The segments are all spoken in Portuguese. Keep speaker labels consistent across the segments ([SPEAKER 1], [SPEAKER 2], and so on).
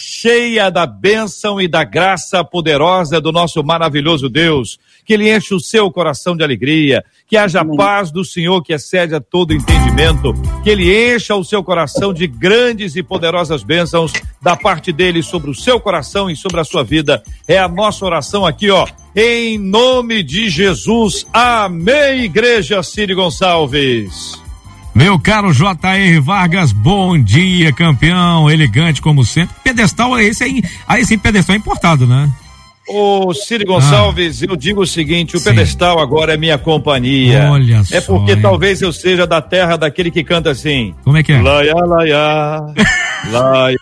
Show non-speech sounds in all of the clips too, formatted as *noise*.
[SPEAKER 1] cheia da bênção e da graça poderosa do nosso maravilhoso Deus, que Ele enche o seu coração de alegria, que haja Amém. paz do Senhor que excede a todo entendimento, que Ele encha o seu coração de grandes e poderosas bênçãos da parte dele sobre o seu coração e sobre a sua vida. É a nossa oração aqui, ó. Em nome de Jesus. Amém, Igreja Ciro Gonçalves.
[SPEAKER 2] Meu caro J.R. Vargas, bom dia, campeão, elegante como sempre. Pedestal, esse aí, sim, pedestal é importado, né?
[SPEAKER 1] Ô, Ciro Gonçalves, ah. eu digo o seguinte: o Sim. pedestal agora é minha companhia. Olha é só. É porque hein? talvez eu seja da terra daquele que canta assim.
[SPEAKER 2] Como é que é?
[SPEAKER 1] Laia, laia. *laughs* laia,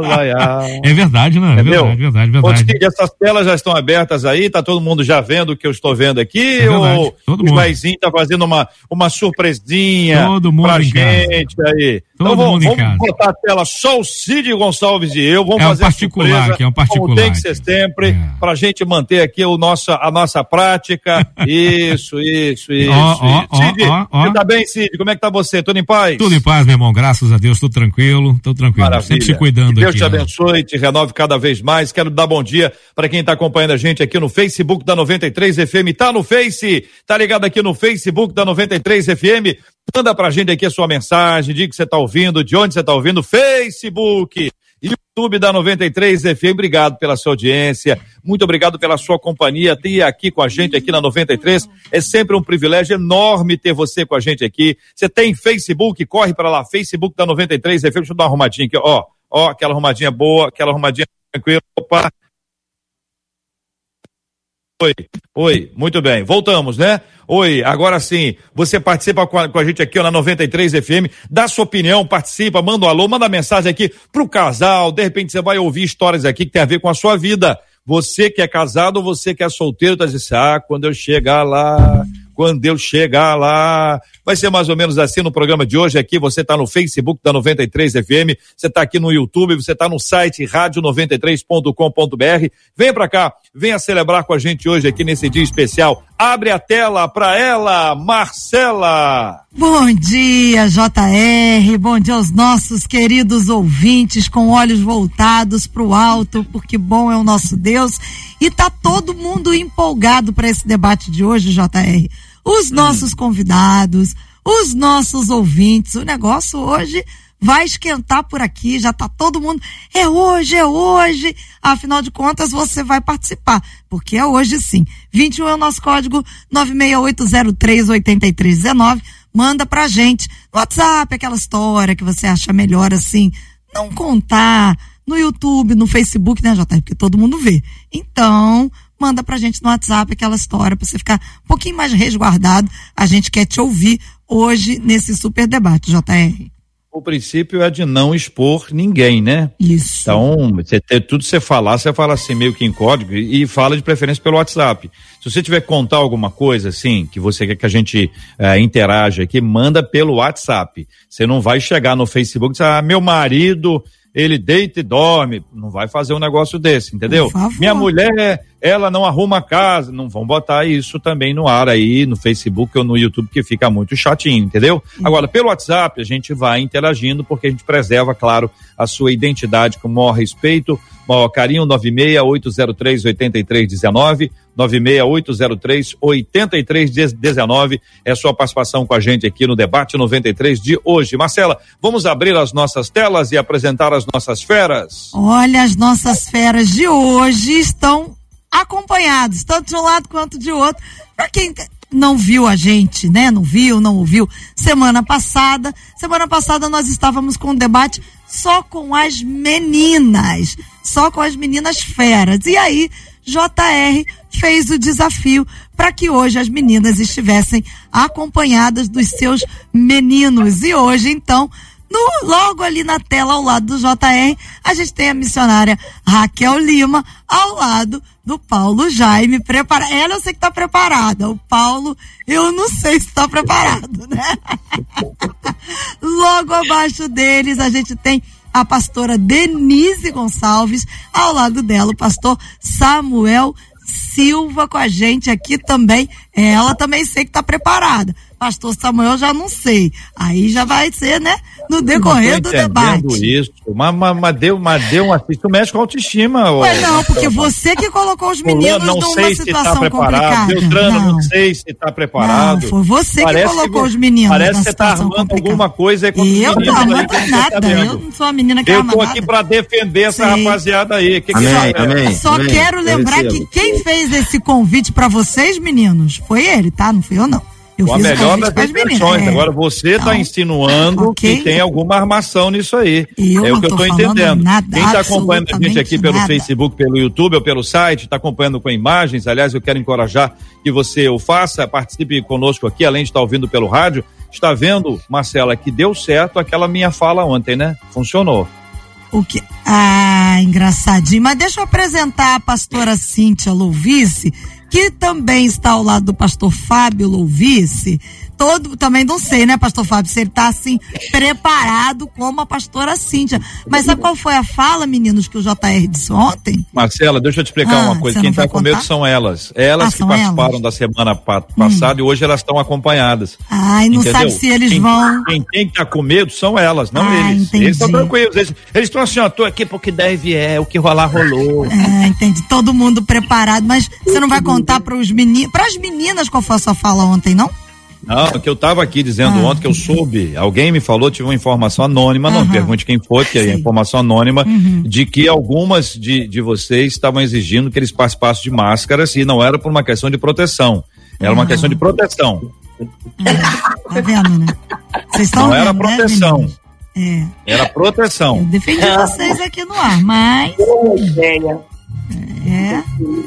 [SPEAKER 1] laia.
[SPEAKER 2] É verdade, né? É verdade, verdade, verdade.
[SPEAKER 1] Ô, essas telas já estão abertas aí, tá todo mundo já vendo o que eu estou vendo aqui? É ou todo o Maisinho tá fazendo uma, uma surpresinha todo mundo pra gente aí? Todo então vamos, vamos botar a tela só o Cid Gonçalves e eu. Vamos
[SPEAKER 2] é
[SPEAKER 1] fazer
[SPEAKER 2] um particular, surpresa, que é um particular. Como
[SPEAKER 1] tem que ser sempre. É para a gente manter aqui o nosso, a nossa prática. *laughs* Isso, isso, isso.
[SPEAKER 2] Ó, ó, Cid, ó,
[SPEAKER 1] ó, tá bem, Cid? Como é que tá você? Tudo em paz?
[SPEAKER 2] Tudo em paz, meu irmão. Graças a Deus, tudo tranquilo, tudo tranquilo. Maravilha. Sempre se cuidando
[SPEAKER 1] Deus
[SPEAKER 2] aqui,
[SPEAKER 1] te né? abençoe, te renove cada vez mais. Quero dar bom dia para quem está acompanhando a gente aqui no Facebook da 93 FM. Tá no Face? Tá ligado aqui no Facebook da 93 FM? Manda pra gente aqui a sua mensagem, diga que você tá ouvindo, de onde você tá ouvindo, Facebook. YouTube da 93 FM, obrigado pela sua audiência, muito obrigado pela sua companhia, ter aqui com a gente aqui na 93, é sempre um privilégio enorme ter você com a gente aqui. Você tem Facebook, corre para lá, Facebook da 93 FM, deixa eu dar uma arrumadinha aqui, ó, ó, aquela arrumadinha boa, aquela arrumadinha tranquila, opa, Oi, oi, muito bem. Voltamos, né? Oi, agora sim, você participa com a, com a gente aqui ó, na 93 FM, dá sua opinião, participa, manda um alô, manda mensagem aqui pro casal, de repente você vai ouvir histórias aqui que tem a ver com a sua vida. Você que é casado você que é solteiro, tá dizendo, ah, quando eu chegar lá, quando eu chegar lá. Vai ser mais ou menos assim no programa de hoje aqui. Você está no Facebook da 93 FM, você está aqui no YouTube, você está no site rádio93.com.br. Vem para cá, venha celebrar com a gente hoje aqui nesse dia especial. Abre a tela para ela, Marcela.
[SPEAKER 3] Bom dia, JR. Bom dia aos nossos queridos ouvintes com olhos voltados para o alto, porque bom é o nosso Deus. E tá todo mundo empolgado para esse debate de hoje, JR os nossos hum. convidados, os nossos ouvintes. O negócio hoje vai esquentar por aqui, já tá todo mundo. É hoje, é hoje. Afinal de contas, você vai participar, porque é hoje sim. 21 é o nosso código 968038319. Manda pra gente no WhatsApp aquela história que você acha melhor assim, não contar no YouTube, no Facebook, né, JR? Porque todo mundo vê. Então, manda pra gente no WhatsApp aquela história para você ficar um pouquinho mais resguardado. A gente quer te ouvir hoje nesse super debate, JR.
[SPEAKER 1] O princípio é de não expor ninguém, né?
[SPEAKER 3] Isso.
[SPEAKER 1] Então, você ter tudo você falar, você fala assim meio que em código e fala de preferência pelo WhatsApp. Se você tiver que contar alguma coisa assim, que você quer que a gente é, interaja aqui, manda pelo WhatsApp. Você não vai chegar no Facebook e dizer, ah, meu marido ele deita e dorme. Não vai fazer um negócio desse, entendeu? Minha mulher, ela não arruma casa. Não vão botar isso também no ar aí, no Facebook ou no YouTube, que fica muito chatinho, entendeu? Agora, pelo WhatsApp, a gente vai interagindo, porque a gente preserva, claro, a sua identidade com o maior respeito, maior carinho, 96803 8319 96803 8319 é sua participação com a gente aqui no debate 93 de hoje. Marcela, vamos abrir as nossas telas e apresentar as nossas feras.
[SPEAKER 3] Olha, as nossas feras de hoje estão acompanhados, tanto de um lado quanto de outro. Para quem não viu a gente, né? Não viu, não ouviu. Semana passada, semana passada nós estávamos com um debate só com as meninas, só com as meninas feras. E aí, JR fez o desafio para que hoje as meninas estivessem acompanhadas dos seus meninos. E hoje, então, No, logo ali na tela, ao lado do JR, a gente tem a missionária Raquel Lima, ao lado do Paulo Jaime, prepara. Ela eu sei que está preparada. O Paulo, eu não sei se está preparado, né? *laughs* logo abaixo deles, a gente tem a pastora Denise Gonçalves, ao lado dela, o pastor Samuel Silva com a gente aqui também. Ela também sei que está preparada. Pastor Samuel já não sei. Aí já vai ser, né? No decorrer do debate.
[SPEAKER 1] isso. Mas, mas, mas deu, mas deu uma, isso mexe com a autoestima.
[SPEAKER 3] Ué, não, porque você que colocou os meninos
[SPEAKER 1] não
[SPEAKER 3] numa
[SPEAKER 1] sei
[SPEAKER 3] situação
[SPEAKER 1] se tá
[SPEAKER 3] complicada.
[SPEAKER 1] Beltrano, não. não sei se está preparado.
[SPEAKER 3] Não, foi você parece que colocou que, os meninos
[SPEAKER 1] Parece que você está armando complicada. alguma coisa aí com
[SPEAKER 3] Eu não armando nada. Tá eu não sou a menina que
[SPEAKER 1] Eu
[SPEAKER 3] estou
[SPEAKER 1] aqui para defender essa sei. rapaziada aí. Que
[SPEAKER 4] amém,
[SPEAKER 1] que
[SPEAKER 4] amém,
[SPEAKER 3] Só
[SPEAKER 4] amém.
[SPEAKER 3] quero lembrar que quem fez esse convite para vocês, meninos, foi ele, tá? Não fui eu, não. Eu
[SPEAKER 1] com a melhor das intenções. É. Agora você está então, insinuando okay. que tem alguma armação nisso aí.
[SPEAKER 3] Eu
[SPEAKER 1] é o que eu estou entendendo.
[SPEAKER 3] Nada,
[SPEAKER 1] Quem está acompanhando a gente aqui pelo nada. Facebook, pelo YouTube ou pelo site, está acompanhando com imagens. Aliás, eu quero encorajar que você o faça, participe conosco aqui, além de estar ouvindo pelo rádio. Está vendo, Marcela, que deu certo aquela minha fala ontem, né? Funcionou.
[SPEAKER 3] O que? Ah, engraçadinho. Mas deixa eu apresentar a pastora Cíntia Louvice que também está ao lado do pastor Fábio Louvice, todo, também não sei, né, pastor Fábio, se ele está assim, preparado como a pastora Cíntia. Mas sabe qual foi a fala, meninos, que o JR disse ontem?
[SPEAKER 1] Marcela, deixa eu te explicar ah, uma coisa. Quem está com medo são elas. Elas ah, que participaram elas? da semana passada hum. e hoje elas estão acompanhadas.
[SPEAKER 3] Ai, não
[SPEAKER 1] entendeu?
[SPEAKER 3] sabe se eles
[SPEAKER 1] quem,
[SPEAKER 3] vão.
[SPEAKER 1] Quem tem que estar tá com medo são elas, não ah, eles.
[SPEAKER 3] Entendi.
[SPEAKER 1] Eles estão tranquilos. Eles estão assim, ó, tô aqui porque deve é, o que rolar rolou.
[SPEAKER 3] Ah, entendi. Todo mundo preparado, mas você não vai contar para os meninos, para as meninas qual foi a sua fala ontem, não?
[SPEAKER 1] Não, que eu estava aqui dizendo ah. ontem que eu soube, alguém me falou, tive uma informação anônima, não pergunte quem foi, que é informação anônima, uhum. de que algumas de, de vocês estavam exigindo que eles participassem de máscaras e não era por uma questão de proteção, era uma questão de proteção.
[SPEAKER 3] tá vendo, né? Vocês estão
[SPEAKER 1] Não
[SPEAKER 3] vendo,
[SPEAKER 1] era proteção.
[SPEAKER 3] Né, é.
[SPEAKER 1] Era proteção.
[SPEAKER 3] Eu defendi vocês aqui no ar, mas. É.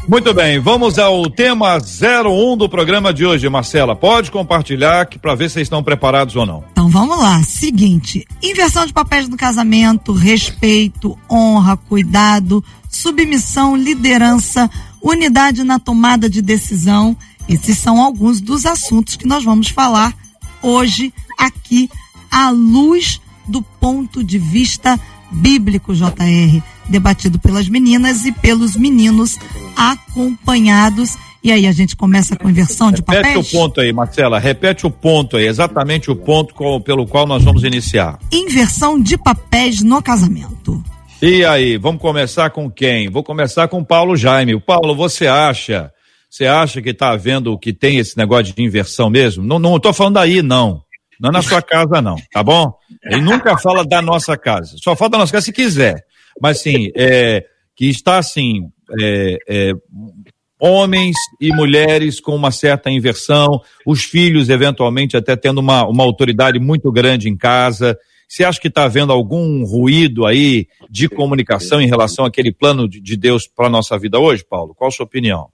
[SPEAKER 1] Muito bem, vamos ao tema 01 do programa de hoje, Marcela. Pode compartilhar para ver se estão preparados ou não.
[SPEAKER 3] Então vamos lá. Seguinte: inversão de papéis no casamento, respeito, honra, cuidado, submissão, liderança, unidade na tomada de decisão. Esses são alguns dos assuntos que nós vamos falar hoje aqui à luz do ponto de vista bíblico, JR, debatido pelas meninas e pelos meninos acompanhados. E aí a gente começa com inversão de papéis?
[SPEAKER 1] Repete o ponto aí, Marcela, repete o ponto aí, exatamente o ponto com, pelo qual nós vamos iniciar.
[SPEAKER 3] Inversão de papéis no casamento.
[SPEAKER 1] E aí, vamos começar com quem? Vou começar com Paulo Jaime. Paulo, você acha, você acha que está havendo que tem esse negócio de inversão mesmo? Não, não tô falando aí, não. Não é na sua casa, não, tá bom? Ele nunca fala da nossa casa. Só fala da nossa casa se quiser. Mas, assim, é, que está, assim, é, é, homens e mulheres com uma certa inversão, os filhos, eventualmente, até tendo uma, uma autoridade muito grande em casa. Você acha que está havendo algum ruído aí de comunicação em relação àquele plano de Deus para a nossa vida hoje, Paulo? Qual a sua opinião?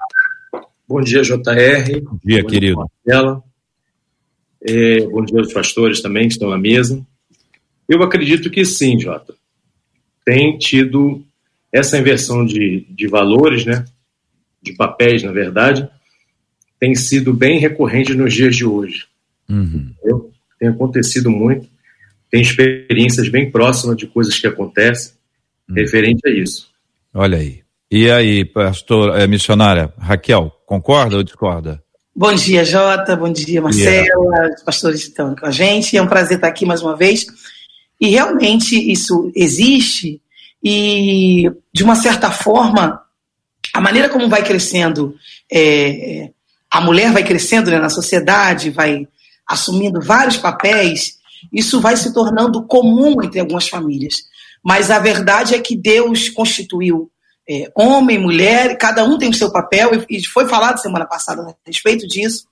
[SPEAKER 4] Bom dia, JR.
[SPEAKER 1] Bom dia, Bom querido.
[SPEAKER 4] Dia, é, bom dia aos pastores também que estão na mesa. Eu acredito que sim, Jota. Tem tido essa inversão de, de valores, né? De papéis, na verdade, tem sido bem recorrente nos dias de hoje.
[SPEAKER 1] Uhum.
[SPEAKER 4] Tem acontecido muito. Tem experiências bem próximas de coisas que acontecem uhum. referente a isso.
[SPEAKER 1] Olha aí. E aí, pastor, é, missionária Raquel, concorda ou discorda?
[SPEAKER 5] Bom dia, Jota. Bom dia, Marcela. Yeah. Os pastores estão com a gente. É um prazer estar aqui mais uma vez. E realmente isso existe e, de uma certa forma, a maneira como vai crescendo, é, a mulher vai crescendo né, na sociedade, vai assumindo vários papéis, isso vai se tornando comum entre algumas famílias. Mas a verdade é que Deus constituiu é, homem, mulher, cada um tem o seu papel, e foi falado semana passada a respeito disso,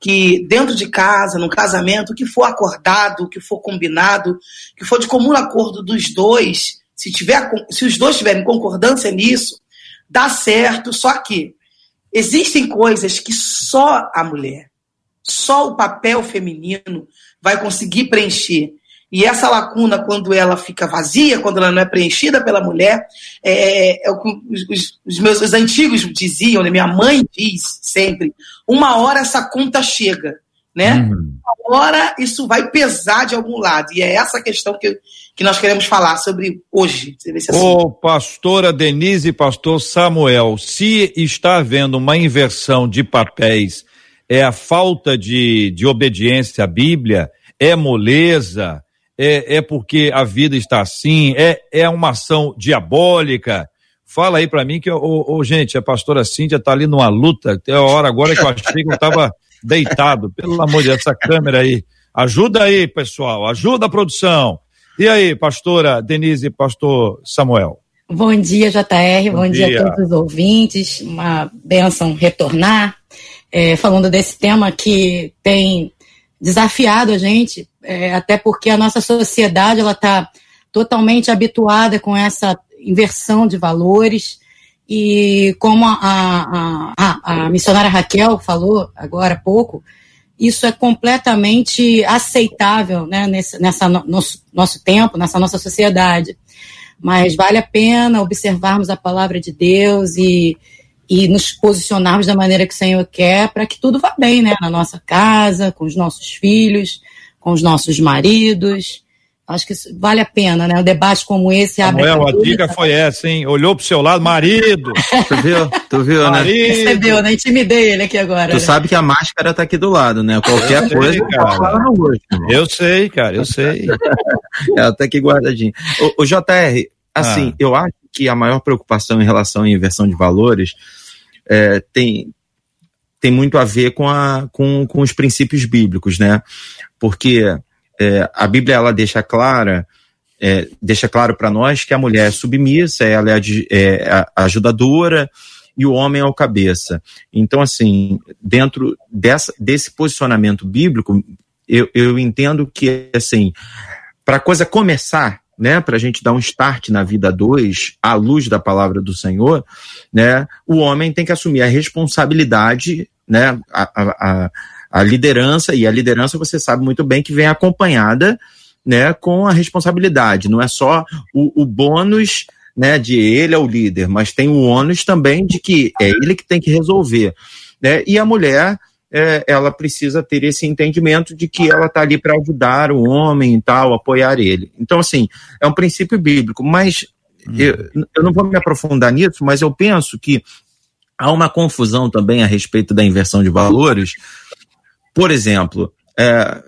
[SPEAKER 5] que dentro de casa, no casamento, o que for acordado, o que for combinado, que for de comum acordo dos dois, se, tiver, se os dois tiverem concordância nisso, dá certo, só que existem coisas que só a mulher, só o papel feminino vai conseguir preencher. E essa lacuna, quando ela fica vazia, quando ela não é preenchida pela mulher, é, é o que os, os, meus os antigos diziam, né? minha mãe diz sempre: uma hora essa conta chega, né? Uhum. Uma hora isso vai pesar de algum lado. E é essa questão que, que nós queremos falar sobre hoje.
[SPEAKER 1] Ô, pastora Denise e pastor Samuel, se está havendo uma inversão de papéis, é a falta de, de obediência à Bíblia, é moleza é, é porque a vida está assim? É, é uma ação diabólica? Fala aí para mim que, oh, oh, gente, a pastora Cíntia tá ali numa luta. Tem a hora agora que eu achei que eu tava *laughs* deitado. Pelo amor de Deus, essa câmera aí. Ajuda aí, pessoal. Ajuda a produção. E aí, pastora Denise e pastor Samuel?
[SPEAKER 6] Bom dia, JR. Bom, Bom dia. dia. a todos os ouvintes. Uma benção retornar. É, falando desse tema que tem desafiado a gente, é, até porque a nossa sociedade ela está totalmente habituada com essa inversão de valores e como a, a, a, a missionária Raquel falou agora há pouco, isso é completamente aceitável né, nesse nessa no, nosso, nosso tempo, nessa nossa sociedade. Mas vale a pena observarmos a palavra de Deus e, e nos posicionarmos da maneira que o Senhor quer para que tudo vá bem, né? Na nossa casa, com os nossos filhos, com os nossos maridos. Acho que vale a pena, né? Um debate como esse
[SPEAKER 1] abre. Samuel, a, a dica foi essa, hein? Olhou pro seu lado, marido. *laughs*
[SPEAKER 7] tu viu? Tu viu, né?
[SPEAKER 6] marido. né? Percebeu, né? Intimidei ele aqui agora.
[SPEAKER 7] Tu né? sabe que a máscara tá aqui do lado, né? Qualquer eu coisa. Sei,
[SPEAKER 1] cara. Eu sei, cara, eu sei.
[SPEAKER 7] Ela *laughs* tá aqui guardadinha. O, o JR, assim, ah. eu acho que a maior preocupação em relação à inversão de valores é, tem, tem muito a ver com, a, com, com os princípios bíblicos, né? Porque é, a Bíblia ela deixa clara, é, deixa claro para nós que a mulher é submissa, ela é, é ajudadora e o homem é o cabeça. Então, assim, dentro dessa, desse posicionamento bíblico, eu, eu entendo que, assim, para a coisa começar, né, para a gente dar um start na vida dois, à luz da palavra do Senhor, né, o homem tem que assumir a responsabilidade, né, a, a, a liderança, e a liderança você sabe muito bem que vem acompanhada, né, com a responsabilidade, não é só o, o bônus, né, de ele é o líder, mas tem o ônus também de que é ele que tem que resolver, né, e a mulher, é, ela precisa ter esse entendimento de que ela está ali para ajudar o homem e tal, apoiar ele. Então, assim, é um princípio bíblico, mas hum. eu, eu não vou me aprofundar nisso, mas eu penso que há uma confusão também a respeito da inversão de valores. Por exemplo, é,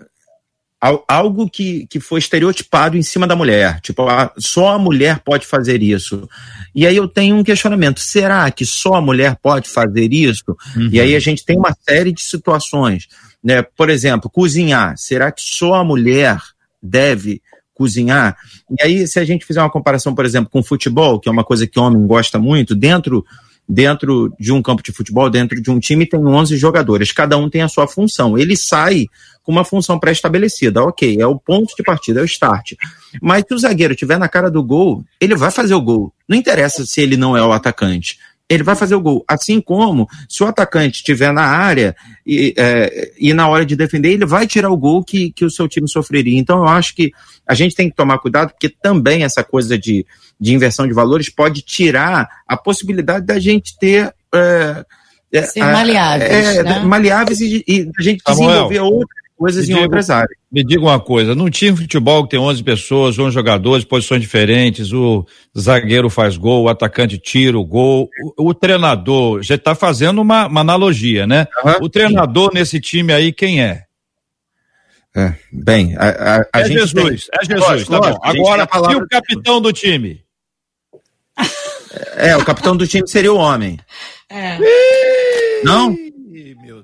[SPEAKER 7] algo que, que foi estereotipado em cima da mulher. Tipo, a, só a mulher pode fazer isso. E aí eu tenho um questionamento: será que só a mulher pode fazer isso? Uhum. E aí a gente tem uma série de situações. Né? Por exemplo, cozinhar. Será que só a mulher deve cozinhar? E aí, se a gente fizer uma comparação, por exemplo, com futebol, que é uma coisa que o homem gosta muito, dentro dentro de um campo de futebol, dentro de um time, tem 11 jogadores, cada um tem a sua função. Ele sai com uma função pré-estabelecida, ok, é o ponto de partida, é o start. Mas se o zagueiro estiver na cara do gol, ele vai fazer o gol. Não interessa se ele não é o atacante ele vai fazer o gol. Assim como se o atacante estiver na área e, é, e na hora de defender, ele vai tirar o gol que, que o seu time sofreria. Então eu acho que a gente tem que tomar cuidado, porque também essa coisa de de inversão de valores pode tirar a possibilidade da gente ter. É,
[SPEAKER 6] é Ser maleáveis. É, né?
[SPEAKER 7] Maleáveis e, e a gente Samuel, desenvolver outras coisas em outras áreas.
[SPEAKER 1] Me diga uma coisa: num time de futebol que tem 11 pessoas, 11 jogadores, posições diferentes, o zagueiro faz gol, o atacante tira o gol, o, o treinador, já está fazendo uma, uma, analogia, né? Uhum. O treinador nesse time aí, quem é?
[SPEAKER 7] É, bem, a, a, a
[SPEAKER 1] é Jesus, tem... é Jesus, tá bom. Agora, e o capitão do time?
[SPEAKER 7] É, o capitão do time seria o homem. É.
[SPEAKER 1] Não?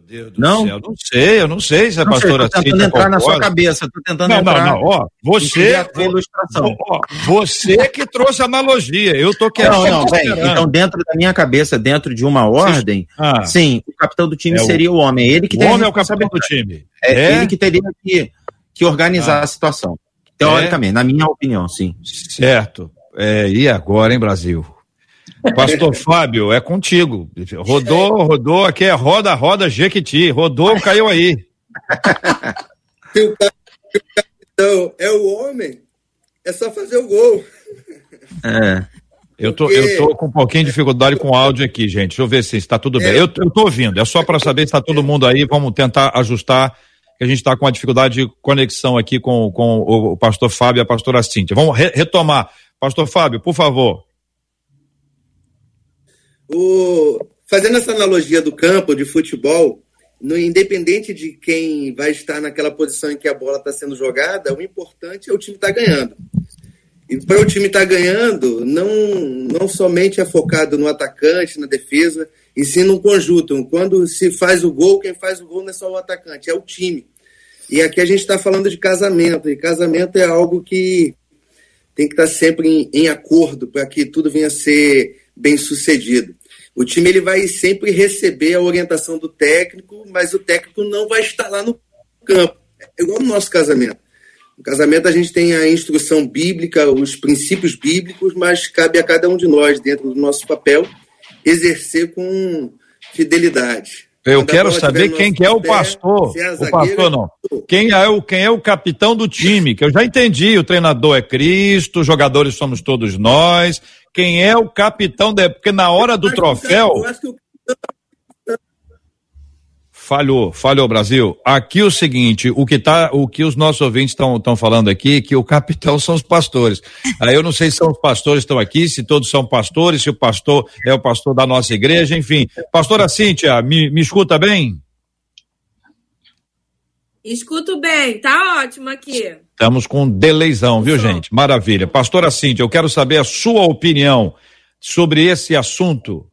[SPEAKER 1] Deus do não? céu, não sei, eu não sei se a não pastora
[SPEAKER 7] sei, tô tentando entrar concorda. na sua cabeça, tô tentando não, entrar. Não, não,
[SPEAKER 1] ó, você, ilustração. Ó, você que trouxe a analogia, eu tô querendo. Não, não,
[SPEAKER 7] bem, então dentro da minha cabeça, dentro de uma ordem, ah, sim, o capitão do time é seria o homem, ele que
[SPEAKER 1] O homem é o capitão do time.
[SPEAKER 7] É, é? ele que teria que, que organizar ah. a situação. Teoricamente, é? na minha opinião, sim.
[SPEAKER 1] Certo. É, e agora, hein, Brasil? Pastor Fábio, é contigo. Rodou, rodou, aqui é roda, roda, Jequiti. Rodou, caiu aí.
[SPEAKER 8] O Então, é o homem, é só fazer o gol.
[SPEAKER 1] É. Eu tô, eu tô com um pouquinho de dificuldade com o áudio aqui, gente. Deixa eu ver se está tudo bem. É. Eu, eu tô ouvindo, é só para saber se está todo mundo aí. Vamos tentar ajustar, que a gente está com uma dificuldade de conexão aqui com, com o, o pastor Fábio e a pastora Cíntia. Vamos re retomar. Pastor Fábio, por favor.
[SPEAKER 8] O, fazendo essa analogia do campo de futebol, no independente de quem vai estar naquela posição em que a bola está sendo jogada, o importante é o time estar tá ganhando. E para o time estar tá ganhando, não, não somente é focado no atacante, na defesa, e sim no conjunto. Quando se faz o gol, quem faz o gol não é só o atacante, é o time. E aqui a gente está falando de casamento, e casamento é algo que tem que estar tá sempre em, em acordo para que tudo venha a ser bem sucedido. O time ele vai sempre receber a orientação do técnico, mas o técnico não vai estar lá no campo. É igual no nosso casamento. No casamento a gente tem a instrução bíblica, os princípios bíblicos, mas cabe a cada um de nós, dentro do nosso papel, exercer com fidelidade.
[SPEAKER 1] Eu quero saber quem que é o pastor. É o pastor não. Quem é o, quem é o capitão do time? Que eu já entendi. O treinador é Cristo, os jogadores somos todos nós. Quem é o capitão? De... Porque na hora do troféu. Falhou, falhou Brasil. Aqui o seguinte, o que tá, o que os nossos ouvintes estão falando aqui, que o capitão são os pastores. Aí eu não sei se são os pastores que estão aqui, se todos são pastores, se o pastor é o pastor da nossa igreja, enfim. Pastora Cíntia, me, me escuta bem?
[SPEAKER 9] Escuto bem, tá ótimo aqui.
[SPEAKER 1] Estamos com um deleizão, viu, gente? Maravilha. Pastora Cíntia, eu quero saber a sua opinião sobre esse assunto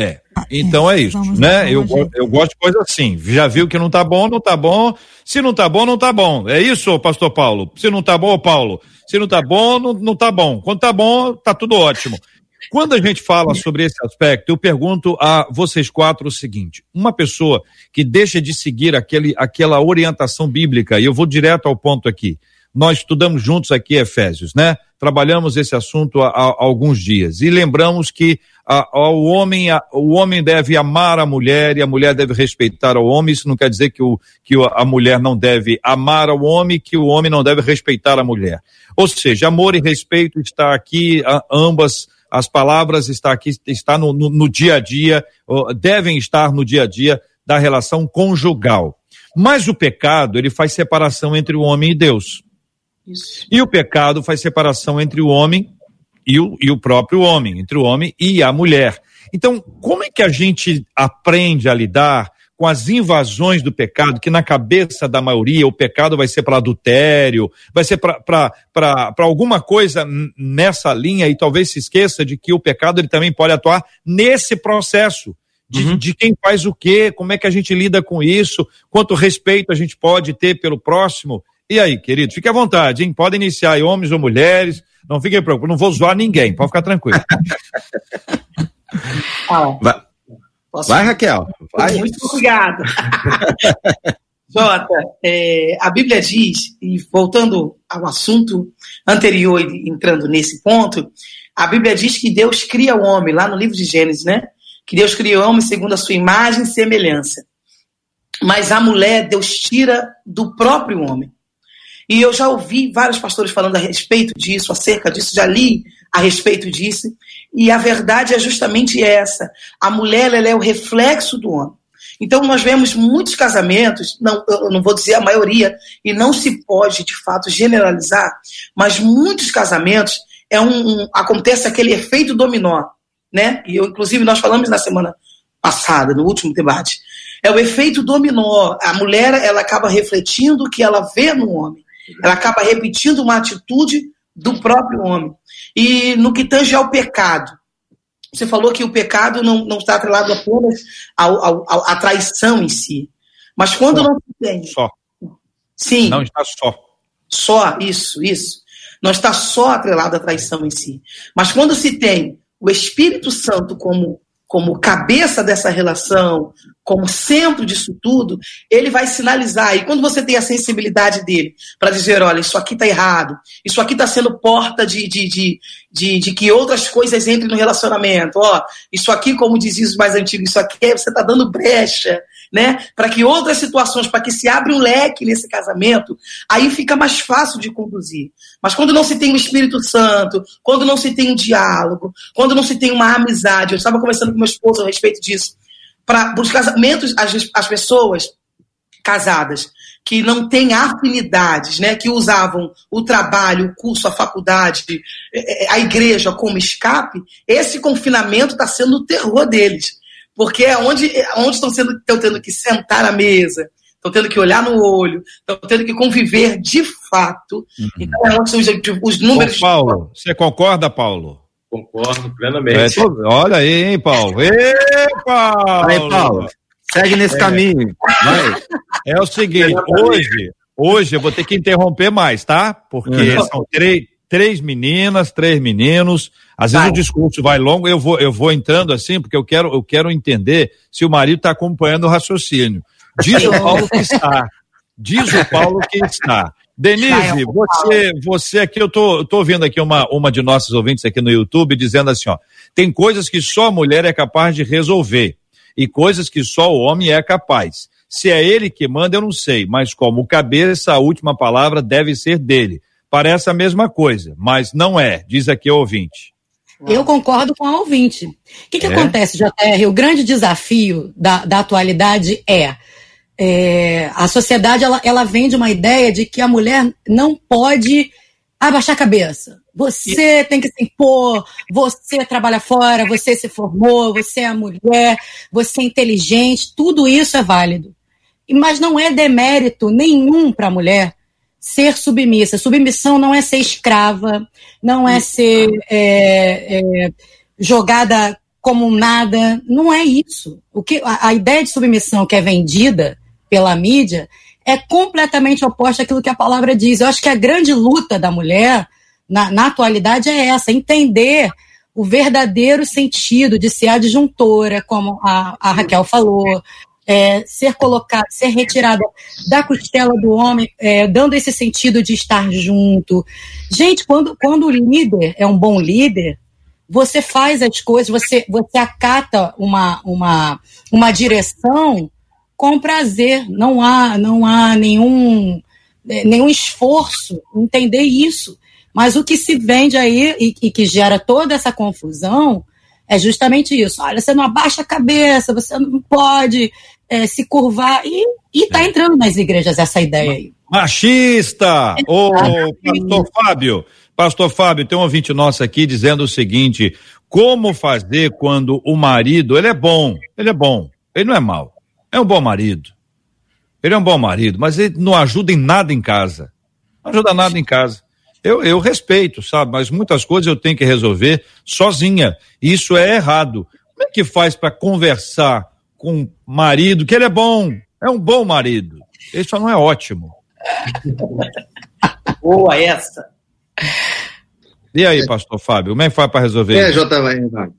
[SPEAKER 1] é. Então é, é isso, né? Eu, eu gosto de coisa assim. Já viu que não tá bom, não tá bom. Se não tá bom, não tá bom. É isso, pastor Paulo? Se não tá bom, Paulo. Se não tá bom, não, não tá bom. Quando tá bom, tá tudo ótimo. Quando a gente fala sobre esse aspecto, eu pergunto a vocês quatro o seguinte: uma pessoa que deixa de seguir aquele, aquela orientação bíblica, e eu vou direto ao ponto aqui. Nós estudamos juntos aqui Efésios, né? Trabalhamos esse assunto há, há alguns dias e lembramos que a, a, o, homem, a, o homem deve amar a mulher e a mulher deve respeitar o homem. Isso não quer dizer que, o, que a mulher não deve amar ao homem, que o homem não deve respeitar a mulher. Ou seja, amor e respeito está aqui, ambas as palavras está aqui, está no, no, no dia a dia, devem estar no dia a dia da relação conjugal. Mas o pecado, ele faz separação entre o homem e Deus. Isso. E o pecado faz separação entre o homem e o, e o próprio homem, entre o homem e a mulher. Então, como é que a gente aprende a lidar com as invasões do pecado, que na cabeça da maioria o pecado vai ser para adultério, vai ser para alguma coisa nessa linha, e talvez se esqueça de que o pecado ele também pode atuar nesse processo. De, uhum. de quem faz o quê, como é que a gente lida com isso, quanto respeito a gente pode ter pelo próximo. E aí, querido, fique à vontade, hein? Podem iniciar aí, homens ou mulheres, não fiquem preocupados, não vou zoar ninguém, pode ficar tranquilo.
[SPEAKER 8] ah, *laughs* vai, vai, Raquel. Vai.
[SPEAKER 5] Muito obrigada. *laughs* Jota, é, a Bíblia diz, e voltando ao assunto anterior entrando nesse ponto, a Bíblia diz que Deus cria o homem, lá no livro de Gênesis, né? Que Deus cria o homem segundo a sua imagem e semelhança. Mas a mulher, Deus tira do próprio homem. E eu já ouvi vários pastores falando a respeito disso, acerca disso, já li a respeito disso. E a verdade é justamente essa: a mulher ela é o reflexo do homem. Então, nós vemos muitos casamentos, não, eu não vou dizer a maioria, e não se pode de fato generalizar, mas muitos casamentos é um, um acontece aquele efeito dominó, né? E eu, inclusive, nós falamos na semana passada, no último debate. É o efeito dominó. A mulher ela acaba refletindo o que ela vê no homem. Ela acaba repetindo uma atitude do próprio homem. E no que tange ao pecado, você falou que o pecado não, não está atrelado apenas à traição em si. Mas quando só, não se tem.
[SPEAKER 1] Só.
[SPEAKER 5] Sim.
[SPEAKER 1] Não está só.
[SPEAKER 5] Só, isso, isso. Não está só atrelado à traição em si. Mas quando se tem o Espírito Santo como como cabeça dessa relação, como centro disso tudo, ele vai sinalizar. E quando você tem a sensibilidade dele para dizer, olha, isso aqui está errado, isso aqui está sendo porta de, de, de, de, de que outras coisas entrem no relacionamento, ó, isso aqui, como diziam os mais antigos, isso aqui é, você está dando brecha, né? Para que outras situações, para que se abra um leque nesse casamento, aí fica mais fácil de conduzir. Mas quando não se tem o Espírito Santo, quando não se tem um diálogo, quando não se tem uma amizade, eu estava conversando com meu esposo a respeito disso, para os casamentos, as, as pessoas casadas que não têm afinidades, né, que usavam o trabalho, o curso, a faculdade, é, é, a igreja como escape, esse confinamento está sendo o terror deles. Porque é onde, é onde estão, sendo, estão tendo que sentar à mesa, estão tendo que olhar no olho, estão tendo que conviver de fato. Uhum. Então é onde os, os números.
[SPEAKER 1] Ô, Paulo, você concorda, Paulo?
[SPEAKER 4] Concordo plenamente.
[SPEAKER 1] É, olha aí, hein, Paulo? Ê, Paulo!
[SPEAKER 7] Aí, Paulo. Segue nesse é. caminho. Vai.
[SPEAKER 1] É o seguinte, hoje, hoje eu vou ter que interromper mais, tá? Porque uhum. são três, três meninas, três meninos. Às vezes vai. o discurso vai longo, eu vou, eu vou entrando assim, porque eu quero, eu quero entender se o marido está acompanhando o raciocínio. Diz o Paulo que está. Diz o Paulo que está. Denise, você, você aqui, eu tô, tô ouvindo aqui uma, uma de nossas ouvintes aqui no YouTube dizendo assim, ó, tem coisas que só a mulher é capaz de resolver e coisas que só o homem é capaz. Se é ele que manda, eu não sei, mas como cabeça, a última palavra deve ser dele. Parece a mesma coisa, mas não é, diz aqui o ouvinte.
[SPEAKER 6] Eu concordo com a ouvinte. O que, que é? acontece, JR? O grande desafio da, da atualidade é, é, a sociedade ela, ela vende uma ideia de que a mulher não pode abaixar a cabeça. Você tem que se impor, você trabalha fora, você se formou, você é mulher, você é inteligente, tudo isso é válido. Mas não é demérito nenhum para a mulher ser submissa. Submissão não é ser escrava, não é ser é, é, jogada como nada, não é isso. O que a, a, ideia de submissão que é vendida pela mídia é completamente oposta àquilo que a palavra diz. Eu acho que a grande luta da mulher na, na atualidade é essa, entender o verdadeiro sentido de ser adjuntora, como a, a Raquel falou, é, ser colocada, ser retirada da costela do homem, é, dando esse sentido de estar junto. Gente, quando, quando o líder é um bom líder, você faz as coisas, você, você acata uma, uma, uma direção com prazer. Não há, não há nenhum, nenhum esforço entender isso. Mas o que se vende aí e, e que gera toda essa confusão é justamente isso. Olha, você não abaixa a cabeça, você não pode é, se curvar. E, está é. entrando nas igrejas essa ideia aí.
[SPEAKER 1] Machista! Ô, pastor Fábio, pastor Fábio, tem um ouvinte nosso aqui dizendo o seguinte: como fazer quando o marido, ele é bom, ele é bom, ele não é mau, é um bom marido. Ele é um bom marido, mas ele não ajuda em nada em casa. Não ajuda nada em casa. Eu, eu respeito, sabe? Mas muitas coisas eu tenho que resolver sozinha. Isso é errado. Como é que faz para conversar com o marido, que ele é bom, é um bom marido? Isso não é ótimo. *laughs*
[SPEAKER 5] Boa essa.
[SPEAKER 1] E aí, pastor Fábio, como é que faz para resolver
[SPEAKER 10] é, isso? É, O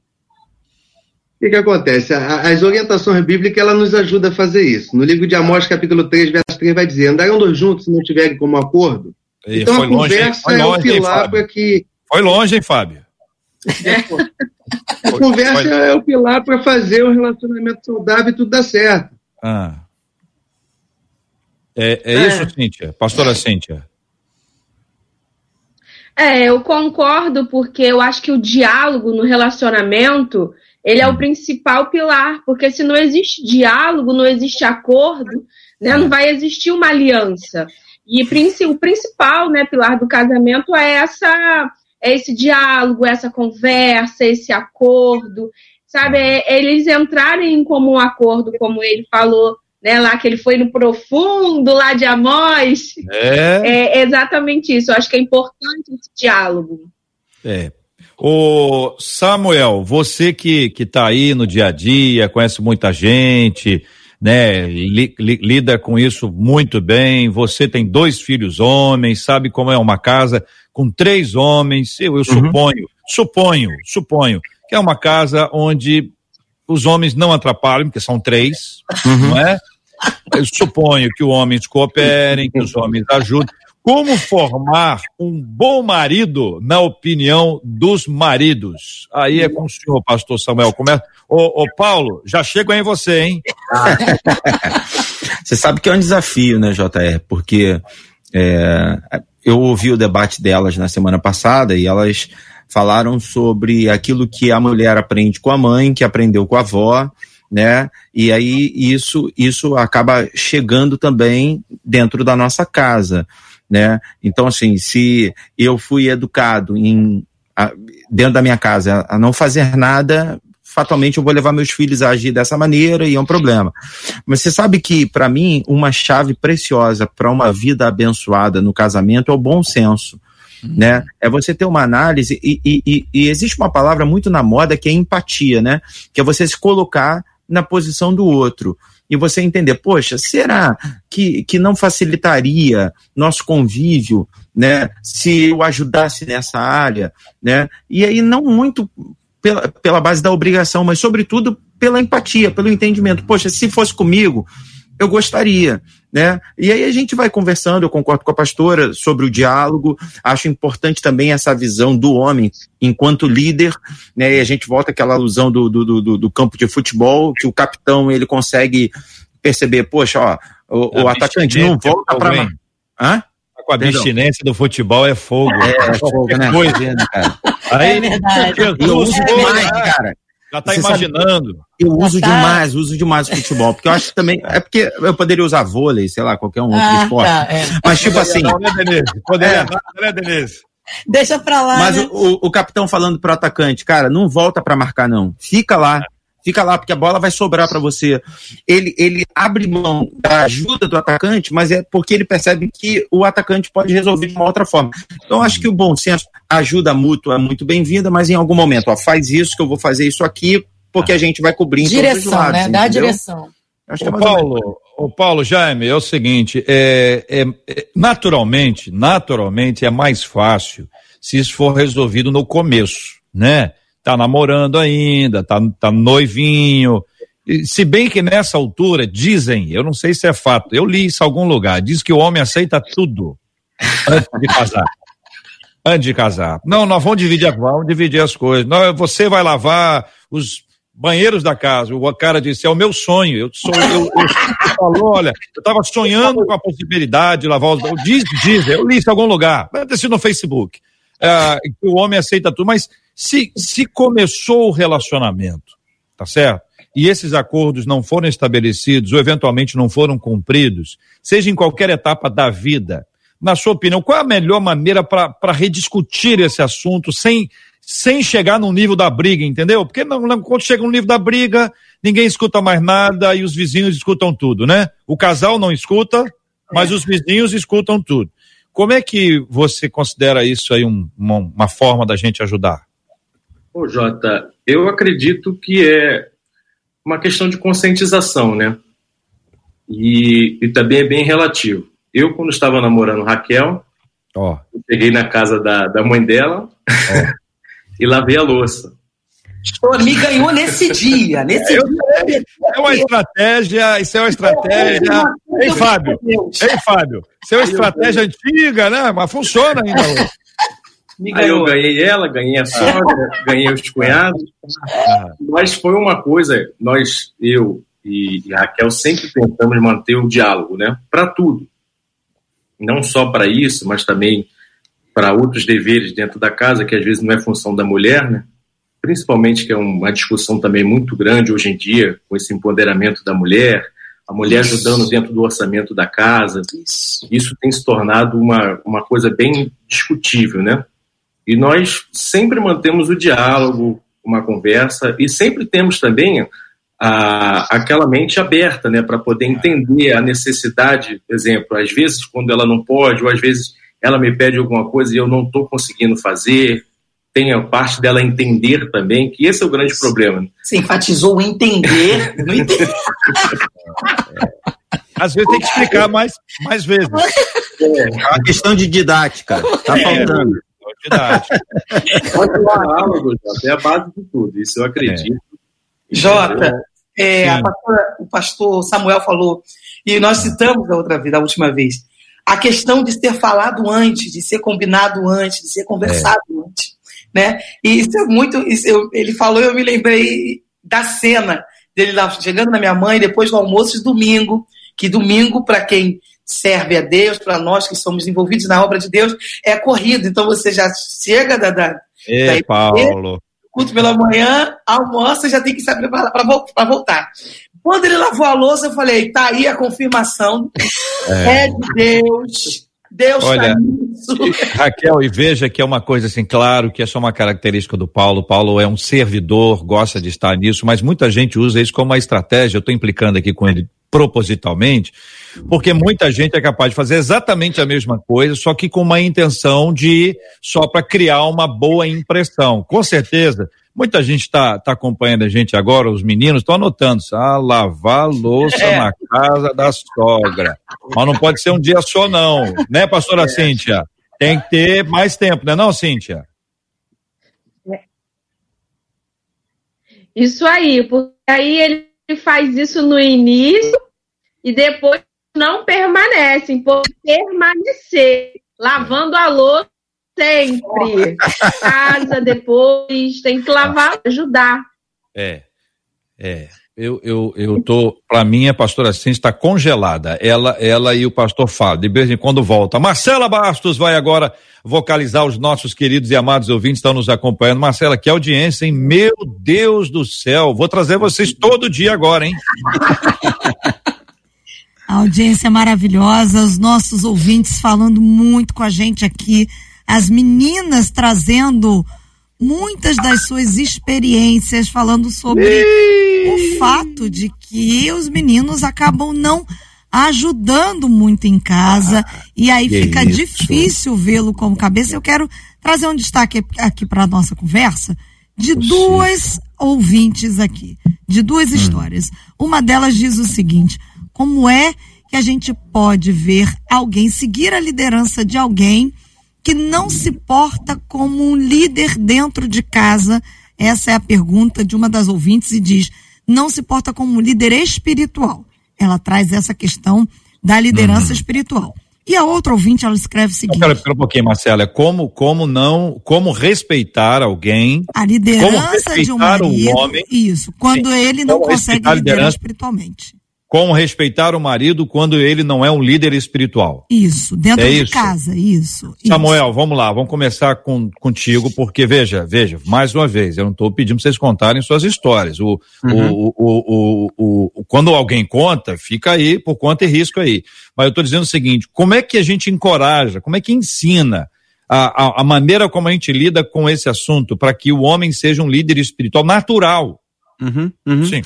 [SPEAKER 10] que, que acontece? As orientações bíblicas ela nos ajudam a fazer isso. No livro de Amós, capítulo 3, verso 3, vai dizer: andarão dois juntos se não tiverem como acordo?
[SPEAKER 1] E então a conversa longe, é o pilar para que. Foi longe, hein, Fábio?
[SPEAKER 10] a conversa foi. é o pilar para fazer um relacionamento saudável e tudo dar certo.
[SPEAKER 1] Ah. É, é, é. isso, Cíntia? Pastora Cíntia.
[SPEAKER 9] É, eu concordo, porque eu acho que o diálogo no relacionamento ele é o hum. principal pilar, porque se não existe diálogo, não existe acordo, né, não vai existir uma aliança. E o principal, né, pilar do casamento é essa é esse diálogo, essa conversa, esse acordo, sabe? É, é eles entrarem em comum acordo, como ele falou, né, lá que ele foi no profundo lá de Amós. É. é exatamente isso. Eu acho que é importante esse diálogo.
[SPEAKER 1] É. O Samuel, você que que está aí no dia a dia, conhece muita gente, né, li, li, lida com isso muito bem. Você tem dois filhos homens, sabe como é uma casa com três homens. Eu, eu uhum. suponho, suponho, suponho que é uma casa onde os homens não atrapalham, porque são três, uhum. não é? Eu suponho que os homens cooperem, que os homens ajudem. Como formar um bom marido, na opinião dos maridos? Aí é com o senhor, pastor Samuel. Começa. Ô, ô Paulo, já chego aí em você, hein? *laughs*
[SPEAKER 7] você sabe que é um desafio, né, JR? Porque é, eu ouvi o debate delas na semana passada e elas falaram sobre aquilo que a mulher aprende com a mãe, que aprendeu com a avó, né? E aí isso isso acaba chegando também dentro da nossa casa, né? Então assim, se eu fui educado em a, dentro da minha casa a não fazer nada, fatalmente eu vou levar meus filhos a agir dessa maneira e é um problema. Mas você sabe que para mim uma chave preciosa para uma vida abençoada no casamento é o bom senso. Uhum. Né? É você ter uma análise, e, e, e, existe uma palavra muito na moda que é empatia, né? Que é você se colocar na posição do outro. E você entender, poxa, será que, que não facilitaria nosso convívio, né? Se eu ajudasse nessa área, né? E aí não muito pela, pela base da obrigação, mas sobretudo pela empatia, pelo entendimento. Poxa, se fosse comigo, eu gostaria, né? E aí a gente vai conversando, eu concordo com a pastora sobre o diálogo, acho importante também essa visão do homem enquanto líder, né? E a gente volta àquela alusão do, do, do, do campo de futebol, que o capitão ele consegue perceber, poxa, ó, o, o atacante não volta para...
[SPEAKER 1] Hã? Com a abstinência do futebol é fogo.
[SPEAKER 7] É, é fogo, né? Coisa, né, cara?
[SPEAKER 6] Aí, é verdade.
[SPEAKER 7] Eu uso demais, cara.
[SPEAKER 1] Já tá Você imaginando. Sabe,
[SPEAKER 7] eu uso tá. demais, uso demais o futebol, porque eu acho que também, é porque eu poderia usar vôlei, sei lá, qualquer um outro ah, esporte. Tá, é. Mas tipo assim. Não, é Denise. Poderia,
[SPEAKER 6] é. é Denise. Deixa pra lá.
[SPEAKER 7] Mas
[SPEAKER 6] né?
[SPEAKER 7] o, o, capitão falando pro atacante, cara, não volta para marcar, não. Fica lá. Fica lá, porque a bola vai sobrar para você. Ele, ele abre mão da ajuda do atacante, mas é porque ele percebe que o atacante pode resolver de uma outra forma. Então, acho que o bom senso, a ajuda mútua é muito bem-vinda, mas em algum momento, ó, faz isso que eu vou fazer isso aqui, porque a gente vai cobrir em
[SPEAKER 6] direção, todos os lados. Né? Dá a direção.
[SPEAKER 1] Acho que é Paulo, o Paulo Jaime, é o seguinte, é, é, é, naturalmente, naturalmente é mais fácil se isso for resolvido no começo, né? Tá namorando ainda, tá, tá noivinho. Se bem que nessa altura dizem, eu não sei se é fato, eu li isso em algum lugar, diz que o homem aceita tudo antes de casar. antes de casar. Não, nós vamos dividir, vamos dividir as coisas. Não, você vai lavar os banheiros da casa. O cara disse, é o meu sonho. Eu, sou, eu, eu, eu falou, olha, eu estava sonhando com a possibilidade de lavar os. Diz, diz, eu li isso em algum lugar. Deve ter sido no Facebook. É, que o homem aceita tudo, mas se, se começou o relacionamento, tá certo? E esses acordos não foram estabelecidos ou eventualmente não foram cumpridos, seja em qualquer etapa da vida, na sua opinião, qual é a melhor maneira para rediscutir esse assunto sem, sem chegar no nível da briga, entendeu? Porque não, quando chega no nível da briga, ninguém escuta mais nada e os vizinhos escutam tudo, né? O casal não escuta, mas os vizinhos escutam tudo. Como é que você considera isso aí um, uma, uma forma da gente ajudar?
[SPEAKER 4] Ô, Jota, eu acredito que é uma questão de conscientização, né? E, e também é bem relativo. Eu, quando estava namorando Raquel, oh. cheguei na casa da, da mãe dela oh. *laughs* e lavei a louça.
[SPEAKER 5] Me ganhou nesse dia, *laughs* nesse eu, dia.
[SPEAKER 1] É uma estratégia, isso é uma estratégia. Ei, Fábio, ei, Fábio, isso é uma estratégia antiga, né? Mas funciona ainda hoje.
[SPEAKER 4] Me Aí eu ganhei ela, ganhei a sogra, *laughs* ganhei os cunhados. Mas foi uma coisa, nós, eu e, e Raquel, sempre tentamos manter o diálogo, né? Para tudo. Não só para isso, mas também para outros deveres dentro da casa, que às vezes não é função da mulher, né? Principalmente que é uma discussão também muito grande hoje em dia, com esse empoderamento da mulher, a mulher ajudando dentro do orçamento da casa. Isso. Tem se tornado uma, uma coisa bem discutível, né? E nós sempre mantemos o diálogo, uma conversa, e sempre temos também a, aquela mente aberta, né, para poder entender a necessidade, por exemplo, às vezes quando ela não pode, ou às vezes ela me pede alguma coisa e eu não estou conseguindo fazer, tem a parte dela entender também, que esse é o grande problema.
[SPEAKER 5] Você enfatizou o entender, não entender. *laughs*
[SPEAKER 1] Às vezes tem que explicar mais, mais vezes.
[SPEAKER 7] É, é uma questão de didática, tá é. faltando
[SPEAKER 4] verdade. *laughs* Pode diálogo, Jota, é a base de tudo, isso eu acredito.
[SPEAKER 5] É. Jota, é, pastora, o pastor Samuel falou, e nós citamos a outra vez, a última vez, a questão de ser falado antes, de ser combinado antes, de ser conversado é. antes, né? E isso é muito, isso eu, ele falou, eu me lembrei da cena dele lá chegando na minha mãe depois do almoço de domingo, que domingo para quem serve a Deus, para nós que somos envolvidos na obra de Deus, é corrido. Então você já chega da, da,
[SPEAKER 1] Ei, da Paulo.
[SPEAKER 5] culto pela manhã, almoça, já tem que preparar para voltar. Quando ele lavou a louça, eu falei, tá aí a confirmação. É, é de Deus. Deus
[SPEAKER 1] Olha, tá Raquel, e veja que é uma coisa assim, claro que é só uma característica do Paulo. Paulo é um servidor, gosta de estar nisso, mas muita gente usa isso como uma estratégia. Eu estou implicando aqui com ele propositalmente, porque muita gente é capaz de fazer exatamente a mesma coisa, só que com uma intenção de só para criar uma boa impressão. Com certeza, Muita gente está tá acompanhando a gente agora, os meninos estão anotando, ah, lavar louça é. na casa da sogra. Mas não pode ser um dia só, não, né, pastora é. Cíntia? Tem que ter mais tempo, né, não, Cíntia?
[SPEAKER 9] Isso aí, porque aí ele faz isso no início e depois não permanecem, por permanecer lavando a louça Sempre. Casa depois, tem que lavar, ajudar.
[SPEAKER 1] É, é. Eu, eu, eu tô, para mim, a pastora Cíntia está congelada. Ela, ela e o pastor Fábio, de vez em quando volta. Marcela Bastos vai agora vocalizar os nossos queridos e amados ouvintes estão nos acompanhando. Marcela, que audiência, hein? Meu Deus do céu, vou trazer vocês todo dia agora, hein?
[SPEAKER 3] A *laughs* audiência maravilhosa, os nossos ouvintes falando muito com a gente aqui as meninas trazendo muitas das suas experiências, falando sobre o fato de que os meninos acabam não ajudando muito em casa ah, e aí fica isso. difícil vê-lo como cabeça. Eu quero trazer um destaque aqui para a nossa conversa de duas ouvintes aqui, de duas hum. histórias. Uma delas diz o seguinte: como é que a gente pode ver alguém seguir a liderança de alguém que não se porta como um líder dentro de casa? Essa é a pergunta de uma das ouvintes e diz: não se porta como um líder espiritual. Ela traz essa questão da liderança uhum. espiritual. E a outra ouvinte, ela escreve o seguinte.
[SPEAKER 1] Espera, espera um pouquinho, Marcela. Como, como não, como respeitar alguém.
[SPEAKER 3] A liderança de um marido. homem, isso. Quando sim, ele não consegue liderar espiritualmente
[SPEAKER 1] como respeitar o marido quando ele não é um líder espiritual.
[SPEAKER 3] Isso, dentro é de isso? casa, isso.
[SPEAKER 1] Samuel, isso. vamos lá, vamos começar com, contigo, porque veja, veja, mais uma vez, eu não estou pedindo para vocês contarem suas histórias. O, uhum. o, o, o, o, quando alguém conta, fica aí por conta e risco aí. Mas eu estou dizendo o seguinte: como é que a gente encoraja, como é que ensina a, a, a maneira como a gente lida com esse assunto para que o homem seja um líder espiritual natural?
[SPEAKER 7] Uhum, uhum. Sim.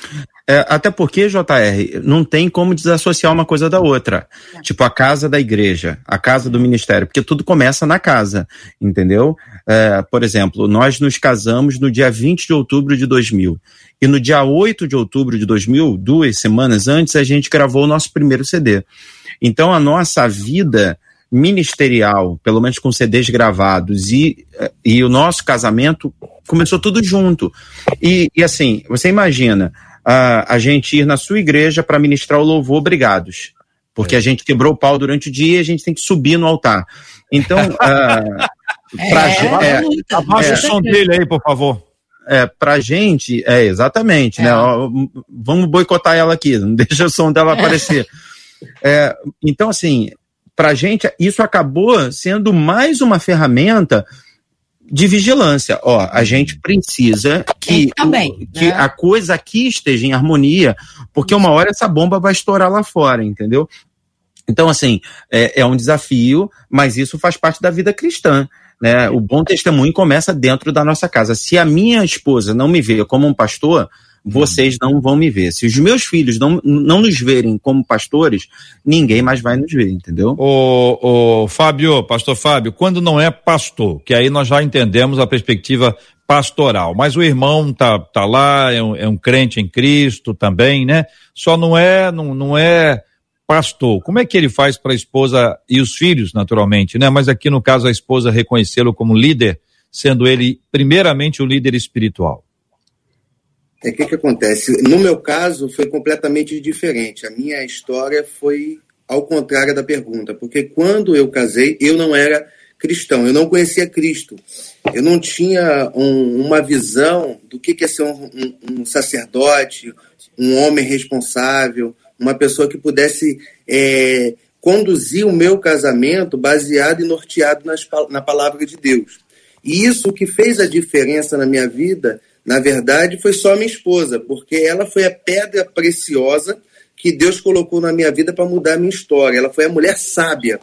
[SPEAKER 7] É, até porque, JR, não tem como desassociar uma coisa da outra. Tipo, a casa da igreja, a casa do ministério, porque tudo começa na casa, entendeu? É, por exemplo, nós nos casamos no dia 20 de outubro de 2000. E no dia 8 de outubro de 2000, duas semanas antes, a gente gravou o nosso primeiro CD. Então, a nossa vida ministerial, pelo menos com CDs gravados, e, e o nosso casamento começou tudo junto. E, e assim, você imagina a, a gente ir na sua igreja para ministrar o louvor obrigados. Porque é. a gente quebrou o pau durante o dia e a gente tem que subir no altar. Então, uh, *laughs* pra,
[SPEAKER 1] é, é, abaixa é, o som dele aí, por favor.
[SPEAKER 7] É, pra gente, é, exatamente, né? é. né? vamos boicotar ela aqui, não *laughs* deixa o som dela aparecer. É, então, assim, pra gente, isso acabou sendo mais uma ferramenta de vigilância. Ó, a gente precisa que, o, que né? a coisa aqui esteja em harmonia, porque uma hora essa bomba vai estourar lá fora, entendeu? Então, assim, é, é um desafio, mas isso faz parte da vida cristã. Né? O bom testemunho começa dentro da nossa casa. Se a minha esposa não me vê como um pastor, vocês não vão me ver. Se os meus filhos não, não nos verem como pastores, ninguém mais vai nos ver, entendeu?
[SPEAKER 1] O, o Fábio, pastor Fábio, quando não é pastor, que aí nós já entendemos a perspectiva pastoral, mas o irmão tá, tá lá, é um, é um crente em Cristo também, né? Só não é, não, não é pastor. Como é que ele faz para a esposa e os filhos, naturalmente, né? Mas aqui no caso a esposa reconhecê-lo como líder, sendo ele primeiramente o líder espiritual.
[SPEAKER 8] É o que, que acontece? No meu caso, foi completamente diferente. A minha história foi ao contrário da pergunta, porque quando eu casei, eu não era cristão, eu não conhecia Cristo, eu não tinha um, uma visão do que é ser um, um, um, sacerdote, um homem responsável, uma pessoa que pudesse é, conduzir o meu casamento baseado e norteado nas, na palavra de Deus. E isso que fez a diferença na minha vida, na verdade, foi só minha esposa, porque ela foi a pedra preciosa que Deus colocou na minha vida para mudar a minha história. Ela foi a mulher sábia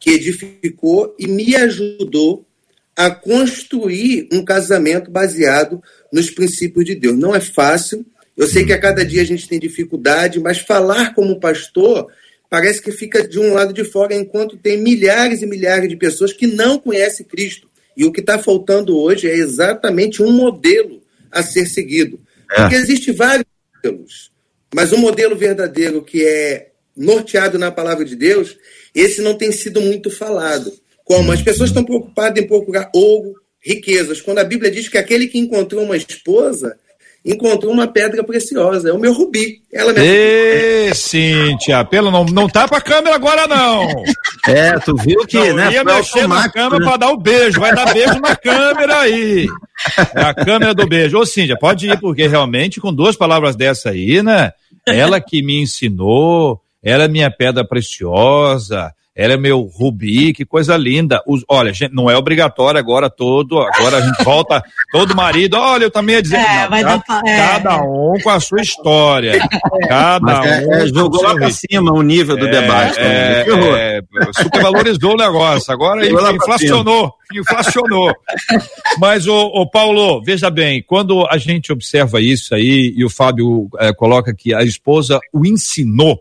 [SPEAKER 8] que edificou e me ajudou a construir um casamento baseado nos princípios de Deus. Não é fácil. Eu sei que a cada dia a gente tem dificuldade, mas falar como pastor parece que fica de um lado de fora, enquanto tem milhares e milhares de pessoas que não conhecem Cristo. E o que está faltando hoje é exatamente um modelo a ser seguido. É. Porque existem vários modelos. Mas o modelo verdadeiro que é norteado na palavra de Deus, esse não tem sido muito falado. Como as pessoas estão preocupadas em procurar ouro, riquezas, quando a Bíblia diz que aquele que encontrou uma esposa encontrou uma pedra preciosa, é o meu rubi. Ela me
[SPEAKER 1] Ê, Cíntia, pelo não, não tapa a câmera agora não. *laughs*
[SPEAKER 7] É, tu viu que,
[SPEAKER 1] não,
[SPEAKER 7] né?
[SPEAKER 1] ia mexer na câmera né? para dar o beijo, vai dar beijo na câmera aí. É a câmera do beijo. Ô Cíntia, pode ir, porque realmente com duas palavras dessa aí, né? Ela que me ensinou, ela é minha pedra preciosa, ela é meu rubi, que coisa linda. Os, olha, gente, não é obrigatório agora todo, agora a gente volta, *laughs* todo marido, olha, eu também ia dizer, é, não, cada, dar, é. cada, um com a sua história. Cada
[SPEAKER 7] é,
[SPEAKER 1] um.
[SPEAKER 7] É, jogou lá pra cima o nível do debate.
[SPEAKER 1] Né? É, supervalorizou o negócio, agora inflacionou, inflacionou. Mas, o, o Paulo, veja bem, quando a gente observa isso aí, e o Fábio coloca que a esposa o ensinou,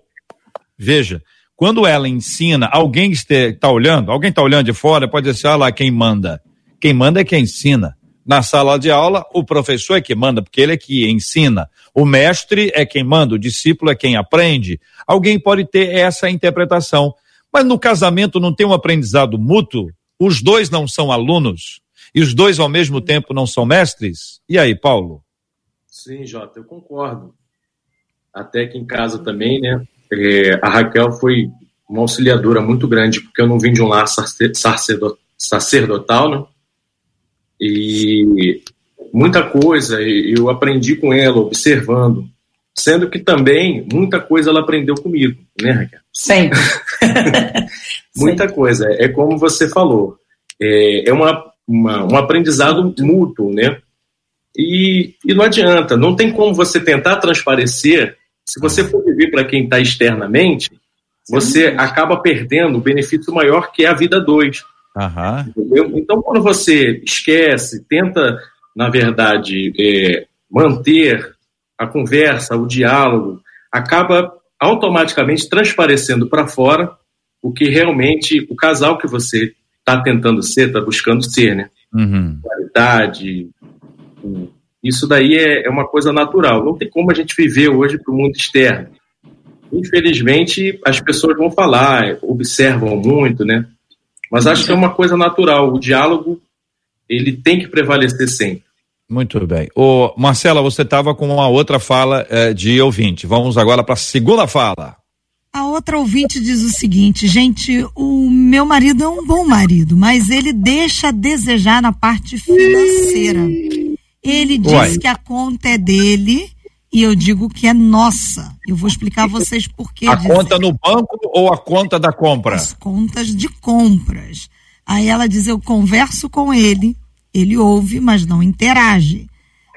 [SPEAKER 1] veja, quando ela ensina, alguém está olhando, alguém está olhando de fora, pode dizer, olha lá quem manda. Quem manda é quem ensina. Na sala de aula, o professor é que manda, porque ele é que ensina. O mestre é quem manda, o discípulo é quem aprende. Alguém pode ter essa interpretação. Mas no casamento não tem um aprendizado mútuo? Os dois não são alunos? E os dois ao mesmo tempo não são mestres? E aí, Paulo?
[SPEAKER 4] Sim, Jota, eu concordo. Até que em casa também, né? É, a Raquel foi uma auxiliadora muito grande, porque eu não vim de um lar sacerdotal, né? E muita coisa eu aprendi com ela, observando. Sendo que também muita coisa ela aprendeu comigo, né, Raquel?
[SPEAKER 5] Sempre. *laughs*
[SPEAKER 4] muita coisa. É como você falou. É, é uma, uma, um aprendizado mútuo, né? E, e não adianta, não tem como você tentar transparecer se você for viver para quem está externamente, você acaba perdendo o benefício maior que é a vida dois.
[SPEAKER 1] Uhum.
[SPEAKER 4] Então, quando você esquece, tenta, na verdade, é, manter a conversa, o diálogo, acaba automaticamente transparecendo para fora o que realmente o casal que você está tentando ser, está buscando ser, né?
[SPEAKER 1] Uhum.
[SPEAKER 4] Qualidade, isso daí é, é uma coisa natural. Não tem como a gente viver hoje para o mundo externo. Infelizmente, as pessoas vão falar, observam muito, né? Mas acho que é uma coisa natural. O diálogo, ele tem que prevalecer sempre.
[SPEAKER 1] Muito bem. Ô, Marcela, você estava com uma outra fala eh, de ouvinte. Vamos agora para a segunda fala.
[SPEAKER 3] A outra ouvinte diz o seguinte, gente, o meu marido é um bom marido, mas ele deixa a desejar na parte financeira. Ele diz Uai. que a conta é dele e eu digo que é nossa. Eu vou explicar a vocês por que.
[SPEAKER 1] A conta no banco ou a conta da compra?
[SPEAKER 3] As contas de compras. Aí ela diz: eu converso com ele, ele ouve, mas não interage.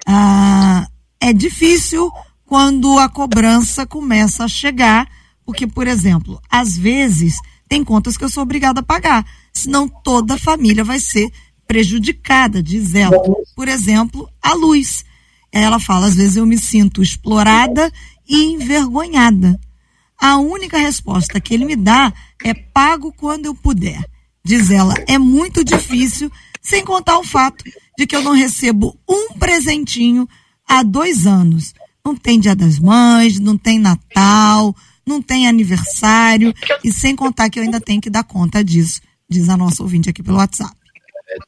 [SPEAKER 3] Ah, é difícil quando a cobrança começa a chegar, porque, por exemplo, às vezes tem contas que eu sou obrigada a pagar, senão toda a família vai ser prejudicada, diz ela. Por exemplo, a luz. Ela fala: às vezes eu me sinto explorada e envergonhada. A única resposta que ele me dá é pago quando eu puder. Diz ela, é muito difícil, sem contar o fato de que eu não recebo um presentinho há dois anos. Não tem Dia das Mães, não tem Natal, não tem aniversário, e sem contar que eu ainda tenho que dar conta disso, diz a nossa ouvinte aqui pelo WhatsApp.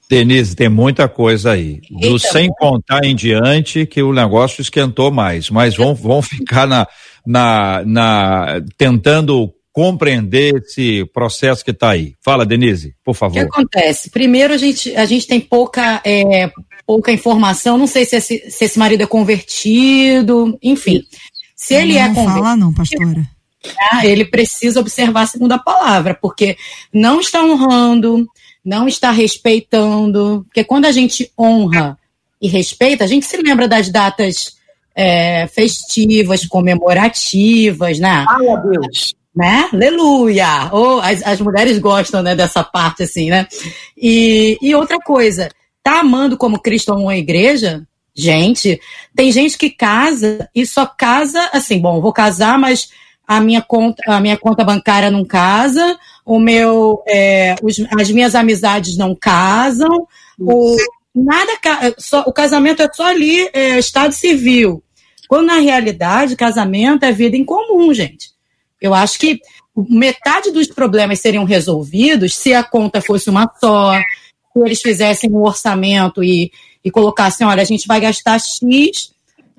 [SPEAKER 1] Denise, tem muita coisa aí. Do então, sem contar em diante que o negócio esquentou mais, mas vão, *laughs* vão ficar na, na, na tentando compreender esse processo que está aí. Fala, Denise, por favor.
[SPEAKER 6] O que acontece? Primeiro, a gente, a gente tem pouca, é, pouca informação, não sei se esse, se esse marido é convertido, enfim. Se ele
[SPEAKER 3] não
[SPEAKER 6] é convertido.
[SPEAKER 3] Não fala, não, pastora.
[SPEAKER 6] Ah, ele precisa observar a segunda palavra, porque não está honrando, não está respeitando, porque quando a gente honra e respeita, a gente se lembra das datas é, festivas, comemorativas, né?
[SPEAKER 5] Ai, a Deus.
[SPEAKER 6] Né? Aleluia! Oh, as, as mulheres gostam né, dessa parte, assim, né? E, e outra coisa, tá amando como Cristo amou a igreja? Gente, tem gente que casa e só casa assim, bom, vou casar, mas a minha conta, a minha conta bancária não casa, o meu, é, os, as minhas amizades não casam, o, nada, só, o casamento é só ali, é, estado civil. Quando na realidade, casamento é vida em comum, gente. Eu acho que metade dos problemas seriam resolvidos se a conta fosse uma só, se eles fizessem um orçamento e, e colocassem, olha, a gente vai gastar X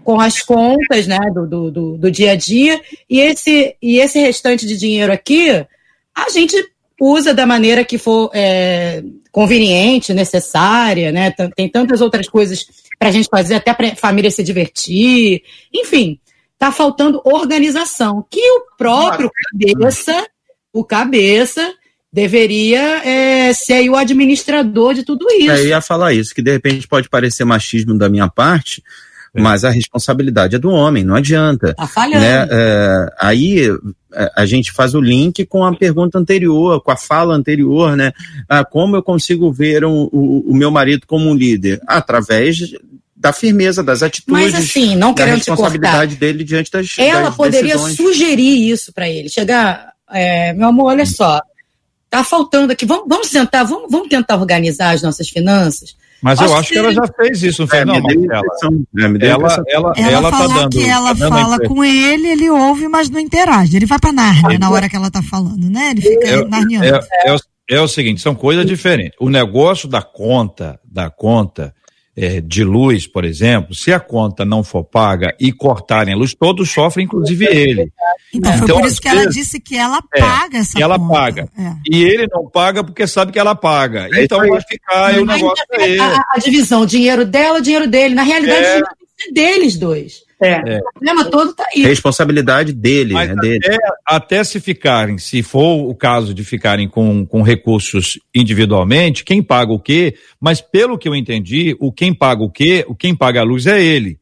[SPEAKER 6] com as contas né, do, do, do, do, dia a dia, e esse, e esse restante de dinheiro aqui, a gente usa da maneira que for é, conveniente, necessária, né? Tem tantas outras coisas para a gente fazer, até para a família se divertir. Enfim, está faltando organização, que o próprio cabeça, o cabeça, deveria é, ser o administrador de tudo isso.
[SPEAKER 7] É, eu ia falar isso, que de repente pode parecer machismo da minha parte, é. Mas a responsabilidade é do homem, não adianta.
[SPEAKER 6] Tá falhando.
[SPEAKER 7] Né? É, aí é, a gente faz o link com a pergunta anterior, com a fala anterior, né? Ah, como eu consigo ver um, o, o meu marido como um líder? Através da firmeza, das atitudes,
[SPEAKER 6] Mas, assim, não
[SPEAKER 7] da responsabilidade dele diante das
[SPEAKER 6] Ela
[SPEAKER 7] das
[SPEAKER 6] poderia
[SPEAKER 7] decisões.
[SPEAKER 6] sugerir isso para ele. Chegar, é, meu amor, olha só, tá faltando aqui, vamos, vamos sentar, vamos, vamos tentar organizar as nossas finanças.
[SPEAKER 1] Mas eu acho que, que ela já fez isso, não fez, é, não, Marcela? É, ela, ela,
[SPEAKER 3] ela,
[SPEAKER 1] ela
[SPEAKER 3] tá
[SPEAKER 1] dando.
[SPEAKER 3] que ela
[SPEAKER 1] tá
[SPEAKER 3] fala com ele, ele ouve, mas não interage. Ele vai pra Nárnia na hora que ela tá falando, né? Ele fica
[SPEAKER 1] é,
[SPEAKER 3] narniando.
[SPEAKER 1] É, é, é, o seguinte, são coisas diferentes. O negócio da conta, da conta é, de luz, por exemplo, se a conta não for paga e cortarem a luz, todos sofrem, inclusive ele.
[SPEAKER 3] Então, foi por isso que ela disse que ela paga essa
[SPEAKER 1] que ela
[SPEAKER 3] conta.
[SPEAKER 1] paga. E ele não paga porque sabe que ela paga. Então vai ficar o negócio
[SPEAKER 6] a, a divisão, dinheiro dela, dinheiro dele. Na realidade,
[SPEAKER 1] É.
[SPEAKER 6] o dinheiro ser deles dois.
[SPEAKER 5] É.
[SPEAKER 6] O problema todo tá aí.
[SPEAKER 7] Responsabilidade dele,
[SPEAKER 1] Mas
[SPEAKER 7] é dele.
[SPEAKER 1] até, até se ficarem, se for o caso de ficarem com, com recursos individualmente, quem paga o quê? Mas pelo que eu entendi, o quem paga o quê, o quem paga a luz é ele.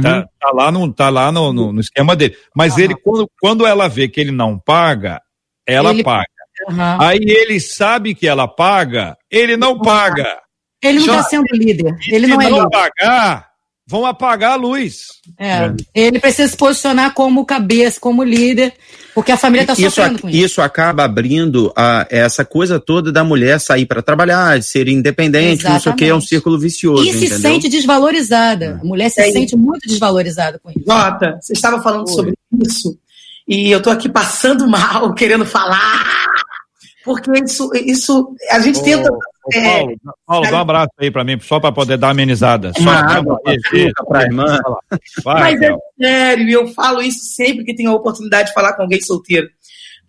[SPEAKER 1] Tá, tá lá, no, tá lá no, no, no esquema dele. Mas ele, quando, quando ela vê que ele não paga, ela
[SPEAKER 6] Ele-
[SPEAKER 1] paga.
[SPEAKER 6] Aham.
[SPEAKER 1] Aí ele sabe que ela paga, ele não paga.
[SPEAKER 6] Ele não está sendo líder. Ele
[SPEAKER 1] Se
[SPEAKER 6] não é
[SPEAKER 1] não
[SPEAKER 6] líder.
[SPEAKER 1] pagar, vão apagar a luz.
[SPEAKER 6] É. Ele precisa se posicionar como cabeça, como líder, porque a família está
[SPEAKER 7] isso,
[SPEAKER 6] sofrendo
[SPEAKER 7] ac-
[SPEAKER 6] com isso.
[SPEAKER 7] isso acaba abrindo a, essa coisa toda da mulher sair para trabalhar, de ser independente, não sei o que, é um
[SPEAKER 6] Exatamente.
[SPEAKER 7] círculo vicioso.
[SPEAKER 6] E se
[SPEAKER 7] entendeu?
[SPEAKER 6] sente desvalorizada. A mulher se
[SPEAKER 5] É.
[SPEAKER 6] sente muito desvalorizada com isso.
[SPEAKER 5] Jota, você estava falando
[SPEAKER 6] Oi.
[SPEAKER 5] sobre isso e eu tô aqui passando *laughs* mal, querendo falar, porque isso, isso a gente
[SPEAKER 1] Ô,
[SPEAKER 5] tenta.
[SPEAKER 1] ô,
[SPEAKER 5] é,
[SPEAKER 1] Paulo, Paulo, dá um abraço aí pra mim, só pra poder dar amenizada. Só
[SPEAKER 7] Uma
[SPEAKER 1] dá
[SPEAKER 7] água, pra irmã.
[SPEAKER 1] Vai,
[SPEAKER 5] mas é sério, eu falo isso sempre que tenho a oportunidade de falar com alguém solteiro.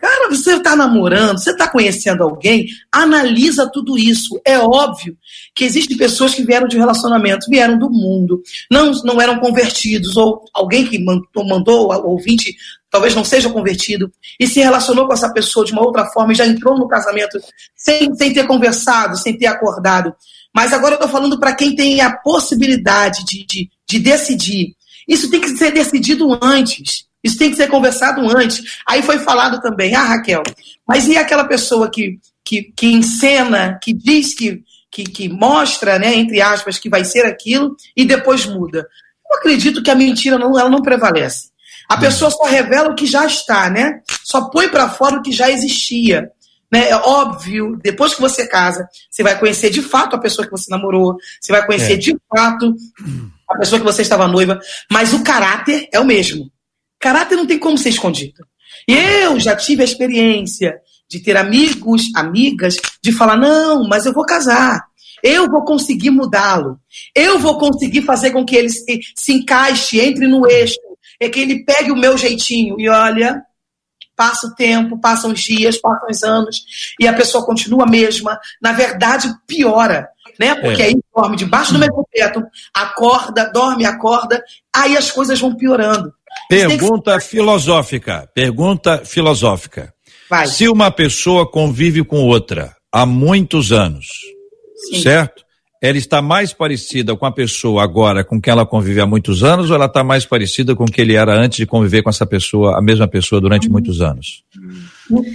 [SPEAKER 5] Cara, você está namorando, você está conhecendo alguém, analisa tudo isso. É óbvio que existem pessoas que vieram de relacionamento, vieram do mundo, não, não eram convertidos, ou alguém que mandou, o ouvinte talvez não seja convertido, e se relacionou com essa pessoa de uma outra forma e já entrou no casamento sem, sem ter conversado, sem ter acordado. Mas agora eu estou falando para quem tem a possibilidade de, de, de decidir. Isso tem que ser decidido antes. Isso tem que ser conversado antes. Aí foi falado também, ah, Raquel, mas e aquela pessoa que, que, que encena, que diz que, que, que mostra, né, entre aspas, que vai ser aquilo e depois muda? Eu acredito que a mentira não, ela não prevalece. A pessoa só revela o que já está, né? Só põe para fora o que já existia. Né? É óbvio, depois que você casa, você vai conhecer de fato a pessoa que você namorou, você vai conhecer
[SPEAKER 1] É.
[SPEAKER 5] de fato a pessoa que você estava noiva, mas o caráter é o mesmo. Caráter não tem como ser escondido. E eu já tive a experiência de ter amigos, amigas, de falar: não, mas eu vou casar. Eu vou conseguir mudá-lo. Eu vou conseguir fazer com que ele se, se encaixe, entre no eixo. É que ele pegue o meu jeitinho. E olha, passa o tempo, passam os dias, passam os anos, e a pessoa continua a mesma. Na verdade, piora, né? Porque é. aí dorme debaixo do mesmo teto, acorda, dorme, acorda, aí as coisas vão piorando.
[SPEAKER 1] Pergunta que... filosófica, pergunta filosófica. Vai. Se uma pessoa convive com outra há muitos anos, Sim. certo? Ela está mais parecida com a pessoa agora com quem ela convive há muitos anos ou ela está mais parecida com o que ele era antes de conviver com essa pessoa, a mesma pessoa durante hum. muitos anos?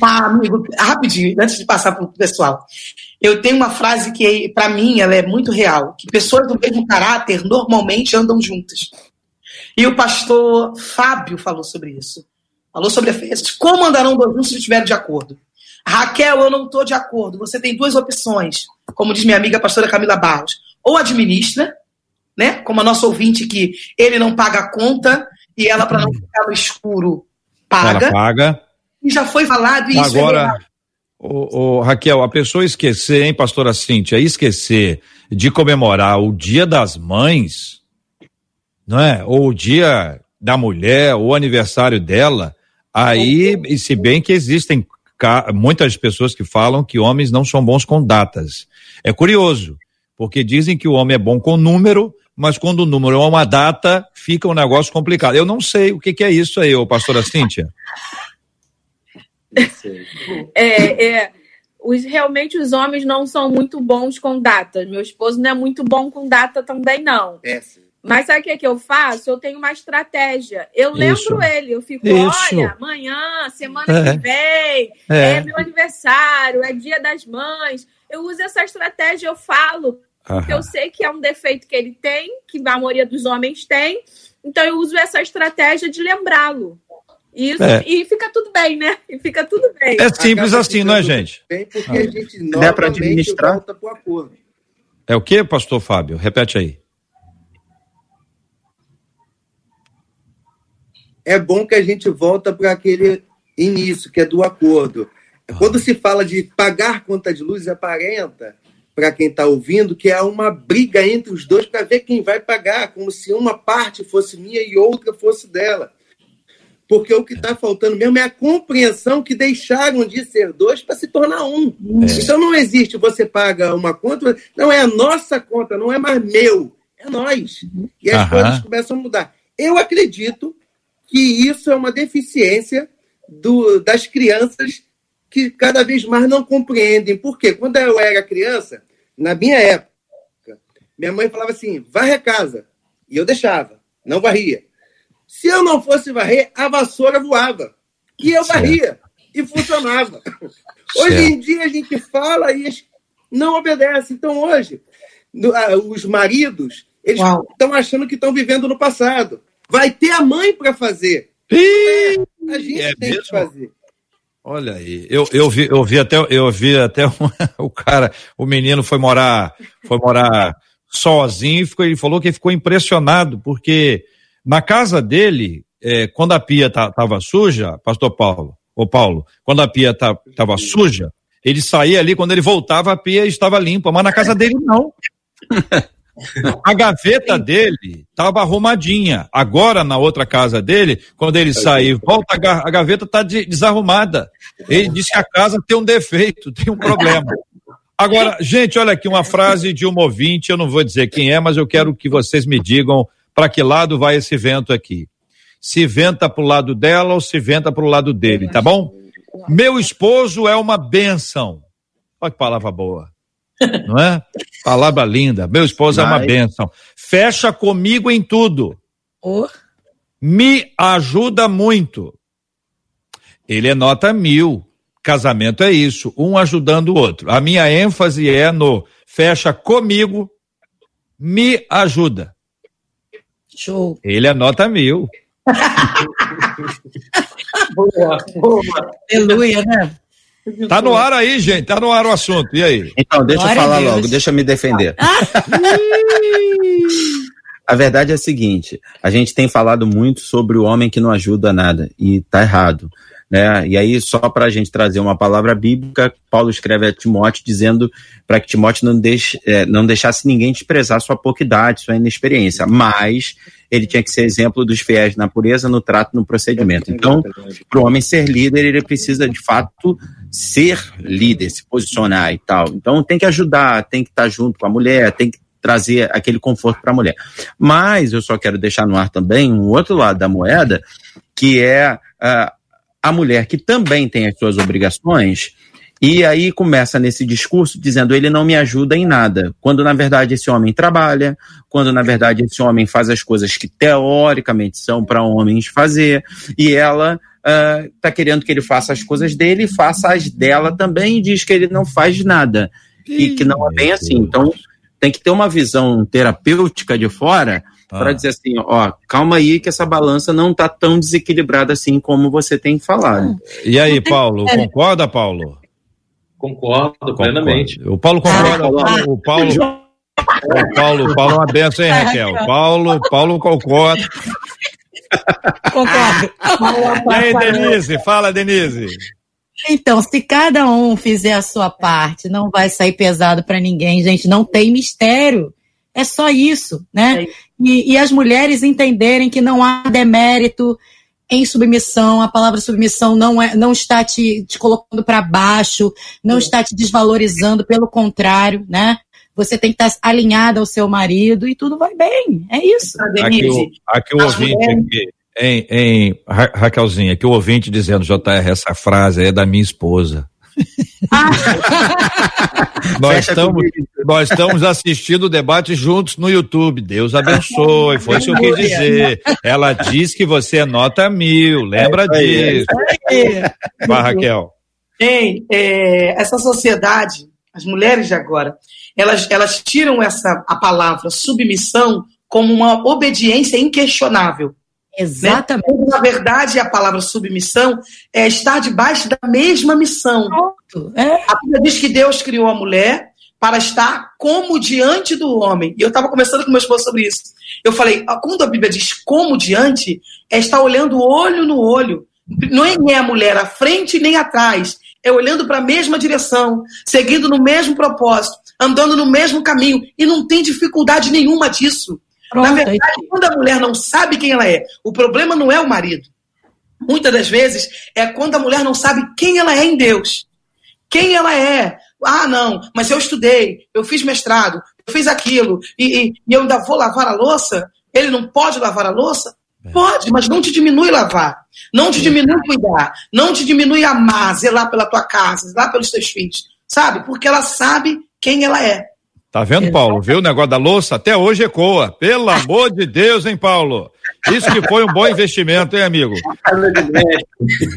[SPEAKER 5] Tá, amigo, rapidinho, antes de passar para o pessoal. Eu tenho uma frase que, para mim, ela é muito real, que pessoas do mesmo caráter normalmente andam juntas. E o pastor Fábio falou sobre isso. Falou sobre Efésios. Como andarão dois juntos se estiverem de acordo? Raquel, eu não estou de acordo. Você tem duas opções, como diz minha amiga pastora Camila Barros. Ou administra, né? Como a nossa ouvinte que ele não paga a conta e ela, para não ficar no escuro, paga.
[SPEAKER 1] Ela paga.
[SPEAKER 5] E já foi falado isso.
[SPEAKER 1] É Agora, é o, o, Raquel, a pessoa esquecer, hein, pastora Cíntia, esquecer de comemorar o dia das mães, não é? Ou o dia da mulher, ou o aniversário dela, aí, e se bem que existem muitas pessoas que falam que homens não são bons com datas. É curioso, porque dizem que o homem é bom com número, mas quando o número é uma data, fica um negócio complicado. Eu não sei o que, que é isso aí, ô pastora Cíntia. *laughs*
[SPEAKER 9] é, é, os, realmente os homens não são muito bons com datas. Meu esposo não é muito bom com data também, não. É, sim. Mas sabe o que, é que eu faço? Eu tenho uma estratégia. Eu Isso. lembro ele, eu fico, Isso. olha, amanhã, semana é. que vem, é. é. meu aniversário, é dia das mães. Eu uso essa estratégia, eu falo, porque eu sei que é um defeito que ele tem, que a maioria dos homens tem. Então eu uso essa estratégia de lembrá-lo. Isso, é. e fica tudo bem, né? E fica tudo bem.
[SPEAKER 1] É simples assim, não é, gente?
[SPEAKER 8] Bem, porque ah. a gente não para administrar. volta pro acordo.
[SPEAKER 1] É o que, pastor Fábio? Repete aí.
[SPEAKER 8] É bom que a gente volta para aquele início, que é do acordo. Quando se fala de pagar conta de luz, aparenta, para quem está ouvindo, que é uma briga entre os dois para ver quem vai pagar, como se uma parte fosse minha e outra fosse dela. Porque o que está faltando mesmo é a compreensão que deixaram de ser dois para se tornar um. É. Então não existe você paga uma conta, não é a nossa conta, não é mais meu, é nós. E as coisas começam a mudar. Eu acredito que isso é uma deficiência do, das crianças que cada vez mais não compreendem. Por quê? Quando eu era criança, na minha época, minha mãe falava assim: varre a casa. E eu deixava, não varria. Se eu não fosse varrer, a vassoura voava. E eu varria. E funcionava. Hoje em dia a gente fala e não obedece. Então hoje, os maridos, eles estão achando que estão vivendo no passado. Vai ter a mãe para fazer.
[SPEAKER 1] Ih, a gente é tem mesmo? que fazer. Olha aí, eu, eu vi, eu vi até, eu vi até *laughs* um, o cara, o menino foi morar, foi morar sozinho e ficou, ele falou que ficou impressionado porque na casa dele, é, quando a pia estava suja, Pastor Paulo, ou Paulo, quando a pia estava suja, ele saía ali, quando ele voltava a pia estava limpa, mas na casa dele não. *laughs* A gaveta dele estava arrumadinha. Agora, na outra casa dele, quando ele sair, volta, a gaveta está desarrumada. Ele disse que a casa tem um defeito, *laughs* tem um problema. Agora, gente, olha aqui uma frase de um ouvinte, eu não vou dizer quem é, mas eu quero que vocês me digam para que lado vai esse vento aqui. Se venta para o lado dela ou se venta para o lado dele, tá bom? Meu esposo é uma benção. Olha que palavra boa não é? Palavra linda. Meu esposo Mas... é uma bênção. Fecha comigo em tudo. Oh. Me ajuda muito. Ele é nota mil. Casamento é isso, um ajudando o outro. A minha ênfase é no fecha comigo, me ajuda.
[SPEAKER 6] Show.
[SPEAKER 1] Ele é nota mil. *laughs*
[SPEAKER 5] boa, boa.
[SPEAKER 6] Aleluia, né?
[SPEAKER 1] Tá no ar aí, gente. Tá no ar o assunto. E aí?
[SPEAKER 7] Então, deixa Glória eu falar logo, deixa eu me defender. *laughs* a verdade é a seguinte: a gente tem falado muito sobre o homem que não ajuda nada, e tá errado. Né? E aí, só para a gente trazer uma palavra bíblica, Paulo escreve a Timóteo dizendo para que Timóteo não, deixe, é, não deixasse ninguém desprezar sua pouca idade, sua inexperiência, mas ele tinha que ser exemplo dos fiéis na pureza, no trato, no procedimento. Então, para o homem ser líder, ele precisa de fato ser líder, se posicionar e tal. Então, tem que ajudar, tem que estar junto com a mulher, tem que trazer aquele conforto para a mulher. Mas eu só quero deixar no ar também um outro lado da moeda, que é uh, a mulher que também tem as suas obrigações e aí começa nesse discurso dizendo ele não me ajuda em nada, quando na verdade esse homem trabalha, quando na verdade esse homem faz as coisas que teoricamente são para homens fazer, e ela está uh, querendo que ele faça as coisas dele e faça as dela também e diz que ele não faz nada e que não é bem assim. Então tem que ter uma visão terapêutica de fora ah. para dizer assim, ó, calma aí que essa balança não está tão desequilibrada assim como você tem falado.
[SPEAKER 1] E aí, Paulo, concorda, Paulo?
[SPEAKER 4] Concordo, Concordo. plenamente.
[SPEAKER 1] O Paulo concorda. Ah, o Paulo, o Paulo, Paulo, é uma benção, hein, Raquel? Paulo, Paulo concorda.
[SPEAKER 6] Concordo.
[SPEAKER 1] E aí, Denise? Fala, Denise.
[SPEAKER 6] Então, se cada um fizer a sua parte, não vai sair pesado para ninguém, gente. Não tem mistério. É só isso, né? E, e as mulheres entenderem que não há demérito em submissão, a palavra submissão não, é, não está te, te colocando para baixo, não está te desvalorizando, pelo contrário, né? Você tem que estar alinhada ao seu marido e tudo vai bem. É isso.
[SPEAKER 1] Aqui o, aqui o ouvinte, aqui, em, em Ra Raquelzinha, aqui o ouvinte dizendo, JR, essa frase é da minha esposa. Ah. nós, estamos, nós estamos assistindo o debate juntos no YouTube. Deus abençoe. Foi isso que eu quis dizer. Ela diz que você é nota mil. Lembra é disso. Vai, Raquel.
[SPEAKER 5] É, essa sociedade, as mulheres de agora, elas, elas tiram essa a palavra submissão como uma obediência inquestionável.
[SPEAKER 6] Exatamente. Né?
[SPEAKER 5] Na verdade, a palavra submissão é estar debaixo da mesma missão. É. A Bíblia diz que Deus criou a mulher para estar como diante do homem. E eu estava conversando com meu esposo sobre isso. Eu falei, ah, quando a Bíblia diz como diante, é estar olhando olho no olho. Não é a mulher à frente nem atrás. É olhando para a mesma direção, seguindo no mesmo propósito, andando no mesmo caminho. E não tem dificuldade nenhuma disso. Pronto, Na verdade, aí. quando a mulher não sabe quem ela é, o problema não é o marido. Muitas das vezes é quando a mulher não sabe quem ela é em Deus. Quem ela é. Ah, não, mas eu estudei, eu fiz mestrado, eu fiz aquilo, e, e, e eu ainda vou lavar a louça? Ele não pode lavar a louça? É. Pode, mas não te diminui lavar. Não te diminui cuidar. Não te diminui amar, zelar pela tua casa, zelar pelos teus filhos. Sabe? Porque ela sabe quem ela é.
[SPEAKER 1] Tá vendo, Paulo? Viu o negócio da louça? Até hoje ecoa. Pelo *laughs* amor de Deus, hein, Paulo? Isso que foi um bom investimento, hein, amigo?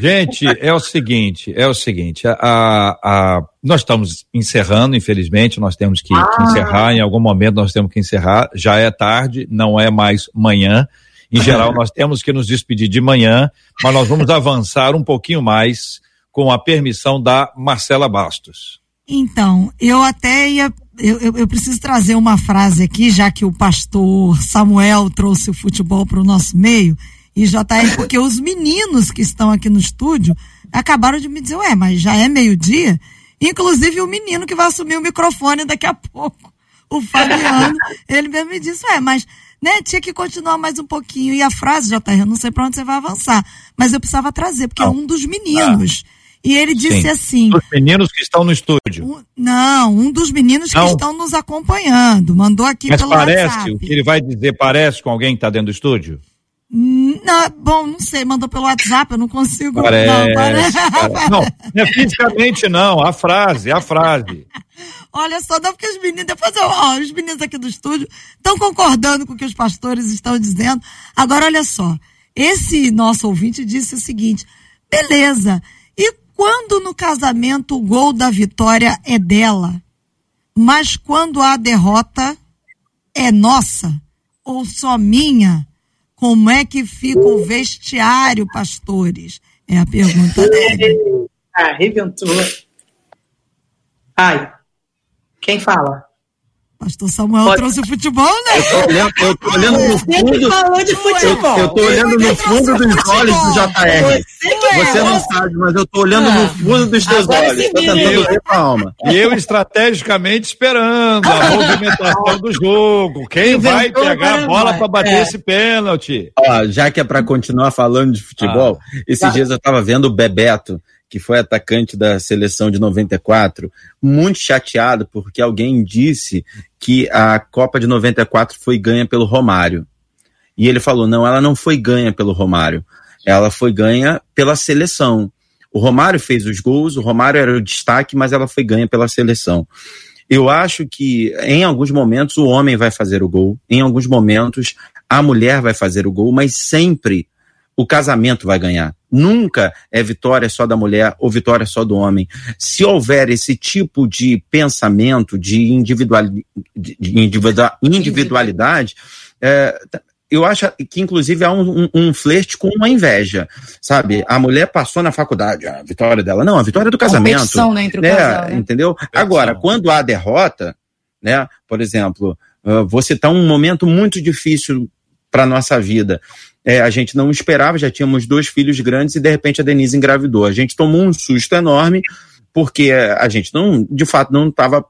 [SPEAKER 1] Gente, é o seguinte, é o seguinte, a, a, nós estamos encerrando, infelizmente, nós temos que, ah. que encerrar, em algum momento nós temos que encerrar, já é tarde, não é mais manhã, em geral nós temos que nos despedir de manhã, mas nós vamos avançar um pouquinho mais com a permissão da Marcela Bastos.
[SPEAKER 3] Então, eu até ia eu, eu, eu, preciso trazer uma frase aqui, já que o pastor Samuel trouxe o futebol para o nosso meio, e já tá aí, porque os meninos que estão aqui no estúdio acabaram de me dizer, ué, mas já é meio-dia? Inclusive o menino que vai assumir o microfone daqui a pouco, o Fabiano, *laughs* ele mesmo me disse, ué, mas né, tinha que continuar mais um pouquinho. E a frase, JR, eu não sei para onde você vai avançar, mas eu precisava trazer, porque é um dos meninos. Ah e ele disse Sim. assim:
[SPEAKER 1] Os meninos que estão no estúdio.
[SPEAKER 3] Um, não, um dos meninos não. que estão nos acompanhando. Mandou aqui
[SPEAKER 1] Mas
[SPEAKER 3] pelo
[SPEAKER 1] parece,
[SPEAKER 3] WhatsApp.
[SPEAKER 1] o que ele vai dizer parece com alguém que está dentro do estúdio?
[SPEAKER 3] Hum, não, bom, não sei, mandou pelo WhatsApp, eu não consigo.
[SPEAKER 1] Parece, não, parece. não, não é fisicamente não, a frase, a frase. *laughs*
[SPEAKER 3] Olha só, não porque os meninos, depois eu, ó, os meninos aqui do estúdio estão concordando com o que os pastores estão dizendo. Agora, olha só, esse nosso ouvinte disse o seguinte: beleza, quando no casamento o gol da vitória é dela, mas quando a derrota é nossa ou só minha, como é que fica o vestiário, pastores? É a pergunta dele. *laughs*
[SPEAKER 5] Arrebentou. Ai, quem fala?
[SPEAKER 3] Pastor Samuel Pode. trouxe o futebol, né?
[SPEAKER 7] Eu tô olhando, eu tô olhando no fundo.
[SPEAKER 6] falou de futebol.
[SPEAKER 7] Eu, eu tô olhando no fundo dos olhos do JR. Você, você não sabe, mas eu tô olhando ah, no fundo dos teus olhos. Tô tentando ver com a alma.
[SPEAKER 1] E eu estrategicamente esperando a movimentação do jogo. Quem vai pegar a bola para bater é. esse pênalti?
[SPEAKER 7] Ó, já que é para continuar falando de futebol, ah, esses tá. dias eu tava vendo o Bebeto que foi atacante da seleção de 94, muito chateado porque alguém disse que a Copa de 94 foi ganha pelo Romário. E ele falou: não, ela não foi ganha pelo Romário, ela foi ganha pela seleção. O Romário fez os gols, o Romário era o destaque, mas ela foi ganha pela seleção. Eu acho que em alguns momentos o homem vai fazer o gol, em alguns momentos a mulher vai fazer o gol, mas sempre o casamento vai ganhar. Nunca é vitória só da mulher ou vitória só do homem. Se houver esse tipo de pensamento, de, individual, de individualidade, é, eu acho que inclusive há um, um, um, flerte com uma inveja, sabe? A mulher passou na faculdade, a vitória dela. Não, a vitória é do casamento.
[SPEAKER 6] Né, entre o né? casal,
[SPEAKER 7] né? Entendeu? Agora, quando há derrota, né? Por exemplo, uh, você está um momento muito difícil para nossa vida é, a gente não esperava, já tínhamos dois filhos grandes e de repente a Denise engravidou. A gente tomou um susto enorme, porque a gente não, de fato, não estava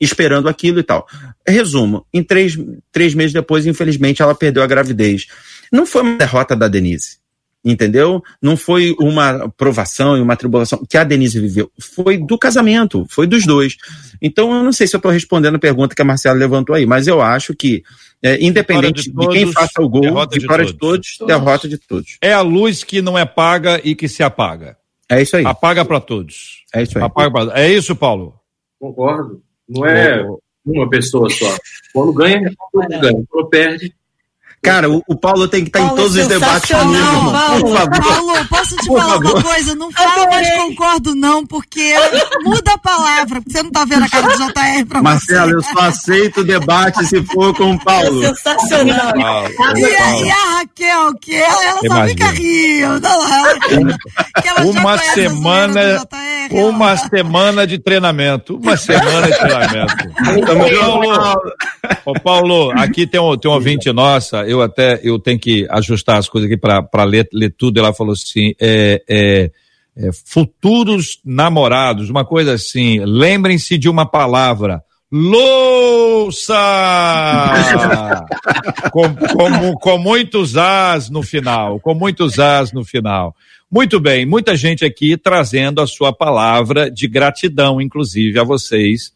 [SPEAKER 7] esperando aquilo e tal. Resumo, em três, três meses depois, infelizmente, ela perdeu a gravidez. Não foi uma derrota da Denise entendeu? Não foi uma provação e uma tribulação que a Denise viveu, foi do casamento, foi dos dois. Então, eu não sei se eu estou respondendo a pergunta que a Marcela levantou aí, mas eu acho que, é, independente de, todos, de, quem faça o gol, vitória de, de todos, de todos, derrota de todos.
[SPEAKER 1] É a luz que não é paga e que se apaga.
[SPEAKER 7] É isso aí.
[SPEAKER 1] Apaga para todos.
[SPEAKER 7] É isso aí.
[SPEAKER 1] Apaga pra... É isso, Paulo?
[SPEAKER 4] Concordo. Não é uma pessoa só. Quando ganha, todo ganha. Quando perde,
[SPEAKER 7] Cara, o, o, Paulo tem que estar em todos os debates comigo.
[SPEAKER 3] Paulo, por favor. Paulo, posso te por falar favor. uma coisa? Não fala mais concordo, não, porque muda a palavra, porque você não tá vendo a cara do JR pra
[SPEAKER 7] Marcelo, você. eu só aceito o debate se for com o Paulo.
[SPEAKER 6] É sensacional.
[SPEAKER 3] e, a, e, a Raquel, que ela, ela só fica rindo.
[SPEAKER 1] Ela, uma semana. Uma semana de treinamento. Uma semana de treinamento. Paulo, ô Paulo, aqui tem um, tem um ouvinte nossa, eu até eu tenho que ajustar as coisas aqui para ler, ler tudo. Ela falou assim: é, é, é, futuros namorados, uma coisa assim, lembrem-se de uma palavra. Louça! *laughs* com, com, com muitos as no final, com muitos as no final. Muito bem, muita gente aqui trazendo a sua palavra de gratidão, inclusive, a vocês.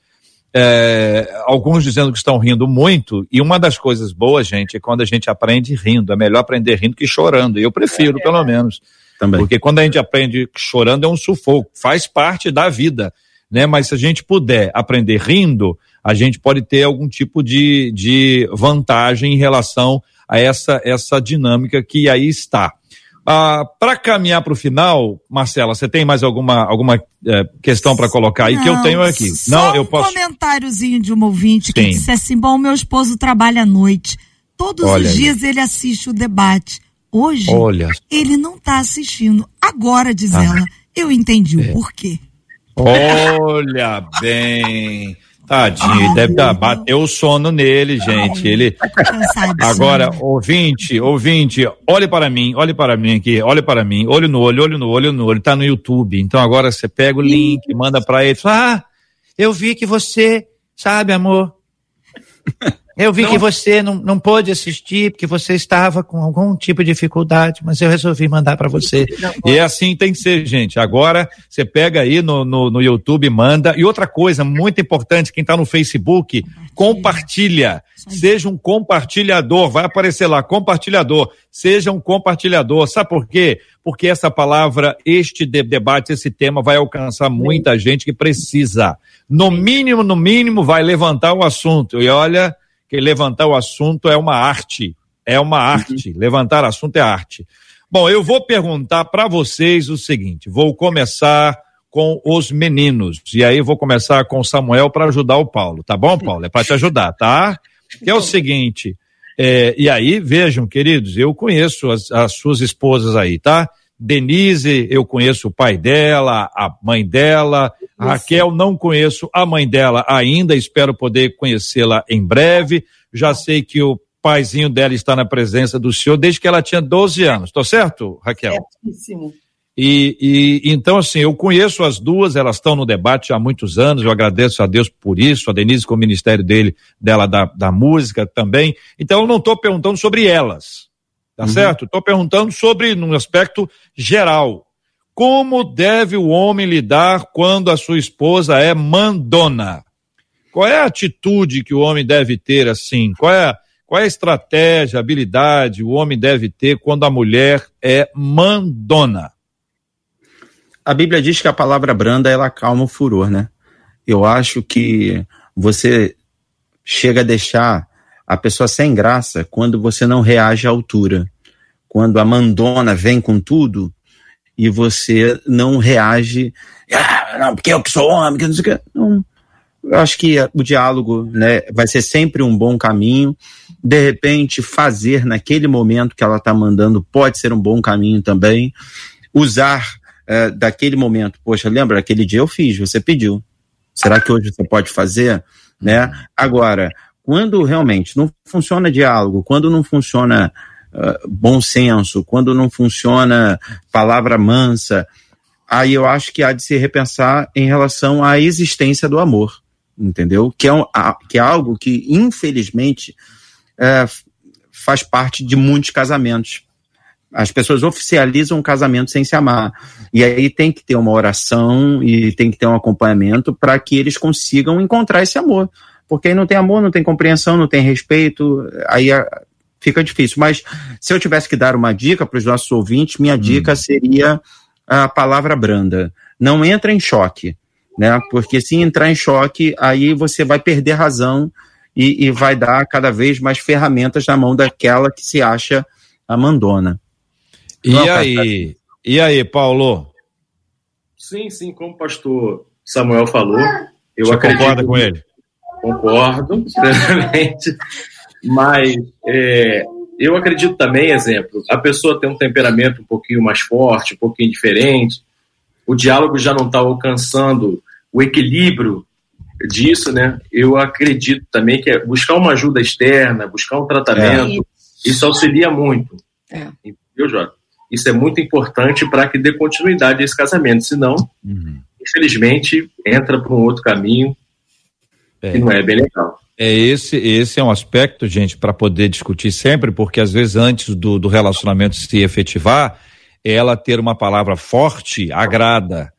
[SPEAKER 1] É, alguns dizendo que estão rindo muito, e uma das coisas boas, gente, é quando a gente aprende rindo. É melhor aprender rindo que chorando. Eu prefiro, é, pelo menos. Também. Porque quando a gente aprende chorando é um sufoco, faz parte da vida. Né? Mas se a gente puder aprender rindo, a gente pode ter algum tipo de, de vantagem em relação a essa, essa dinâmica que aí está. Ah, para caminhar para o final, Marcela, você tem mais alguma, alguma é, questão para colocar aí
[SPEAKER 3] não,
[SPEAKER 1] que eu tenho aqui?
[SPEAKER 3] Não, eu posso. Um comentáriozinho de um ouvinte que Sim. disse assim: bom, meu esposo trabalha à noite. Todos Olha os dias aí. ele assiste o debate. Hoje, Olha. ele não está assistindo. Agora, diz ah. ela, eu entendi é. o porquê.
[SPEAKER 1] Olha bem. Tadinho, deve dar, bateu o sono nele, gente. Ele. Agora, ouvinte, ouvinte, olhe para mim, olhe para mim aqui, olhe para mim, olho no olho, olho no olho, olho no olho, tá no YouTube. Então agora você pega o link, manda para ele, fala, ah, eu vi que você, sabe, amor, eu vi não. que você não, não pôde assistir porque você estava com algum tipo de dificuldade, mas eu resolvi mandar para você. e é assim tem que ser, gente. Agora você pega aí no, no, no YouTube, manda. E outra coisa muito importante, quem está no Facebook, compartilha. Seja um compartilhador. Vai aparecer lá, compartilhador. Seja um compartilhador. Sabe por quê? Porque essa palavra, este debate, esse tema vai alcançar muita gente que precisa. No mínimo, no mínimo, vai levantar o assunto. E olha que levantar o assunto é uma arte. É uma arte. Uhum. Levantar assunto é arte. Bom, eu vou perguntar para vocês o seguinte: vou começar com os meninos. E aí vou começar com o Samuel para ajudar o Paulo. Tá bom, Paulo? É para te ajudar, tá? Que é o seguinte. É, e aí, vejam, queridos, eu conheço as, as suas esposas aí, tá? Denise, eu conheço o pai dela, a mãe dela, A Raquel não conheço a mãe dela ainda, espero poder conhecê-la em breve. Já sei que o paizinho dela está na presença do senhor desde que ela tinha 12 anos. Tô certo, Raquel?
[SPEAKER 5] Certíssimo.
[SPEAKER 1] E, e, então, assim, eu conheço as duas, elas estão no debate há muitos anos, eu agradeço a Deus por isso, a Denise com o ministério dele, dela da, da música também. Então, eu não estou perguntando sobre elas, tá uhum. certo? Estou perguntando sobre, num aspecto geral, como deve o homem lidar quando a sua esposa é mandona? Qual é a atitude que o homem deve ter assim? Qual é, qual é a estratégia, habilidade o homem deve ter quando a mulher é mandona?
[SPEAKER 7] A Bíblia diz que a palavra branda ela calma o furor, né? Eu acho que você chega a deixar a pessoa sem graça quando você não reage à altura. Quando a mandona vem com tudo e você não reage, ah, não, porque eu que sou homem, que não sei o que. Não. Eu acho que o diálogo né, vai ser sempre um bom caminho. De repente, fazer naquele momento que ela está mandando pode ser um bom caminho também. Usar é, daquele momento, poxa, lembra, aquele dia eu fiz, você pediu. Será que hoje você pode fazer? Né? Agora, quando realmente não funciona diálogo, quando não funciona uh, bom senso, quando não funciona palavra mansa, aí eu acho que há de se repensar em relação à existência do amor, entendeu? Que é, um, que é algo que, infelizmente, é, faz parte de muitos casamentos. As pessoas oficializam um casamento sem se amar. E aí tem que ter uma oração e tem que ter um acompanhamento para que eles consigam encontrar esse amor. Porque aí não tem amor, não tem compreensão, não tem respeito, aí fica difícil. Mas se eu tivesse que dar uma dica para os nossos ouvintes, minha hum. dica seria a palavra branda. Não entra em choque, né? Porque se entrar em choque, aí você vai perder razão e, e vai dar cada vez mais ferramentas na mão daquela que se acha a mandona.
[SPEAKER 1] E Não, aí, e aí, Paulo?
[SPEAKER 4] Sim, sim, como o pastor Samuel falou, eu
[SPEAKER 1] Você
[SPEAKER 4] acredito.
[SPEAKER 1] Concorda com ele?
[SPEAKER 4] Concordo, *laughs* plenamente. Mas é, eu acredito também, exemplo, a pessoa tem um temperamento um pouquinho mais forte, um pouquinho diferente, o diálogo já não está alcançando o equilíbrio disso, né? Eu acredito também que é buscar uma ajuda externa, buscar um tratamento, é. isso auxilia muito. É. Entendeu, Jota? Isso é muito importante para que dê continuidade a esse casamento, senão, uhum. infelizmente, entra para um outro caminho é. que não é bem legal.
[SPEAKER 1] É esse, esse é um aspecto, gente, para poder discutir sempre, porque às vezes antes do, do relacionamento se efetivar, ela ter uma palavra forte agrada.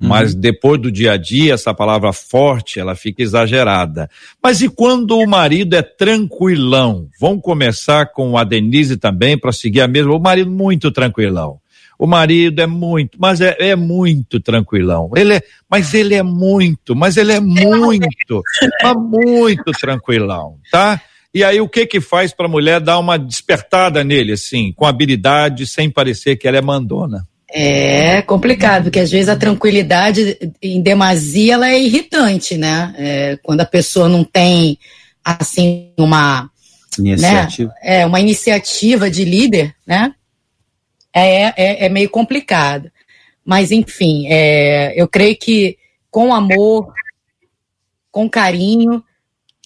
[SPEAKER 1] Uhum. Mas depois do dia a dia, essa palavra forte, ela fica exagerada. Mas e quando o marido é tranquilão? Vamos começar com a Denise também para seguir a mesma. O marido muito tranquilão. O marido é muito, mas é, é muito tranquilão. Ele é, mas ele é muito, mas ele é muito, mas muito tranquilão, tá? E aí o que que faz para a mulher dar uma despertada nele assim, com habilidade, sem parecer que ela é mandona?
[SPEAKER 6] É complicado, porque às vezes a tranquilidade em demasia ela é irritante, né? É, quando a pessoa não tem assim uma iniciativa, né? é uma iniciativa de líder, né? É, é, é meio complicado. Mas, enfim, é, eu creio que com amor, com carinho,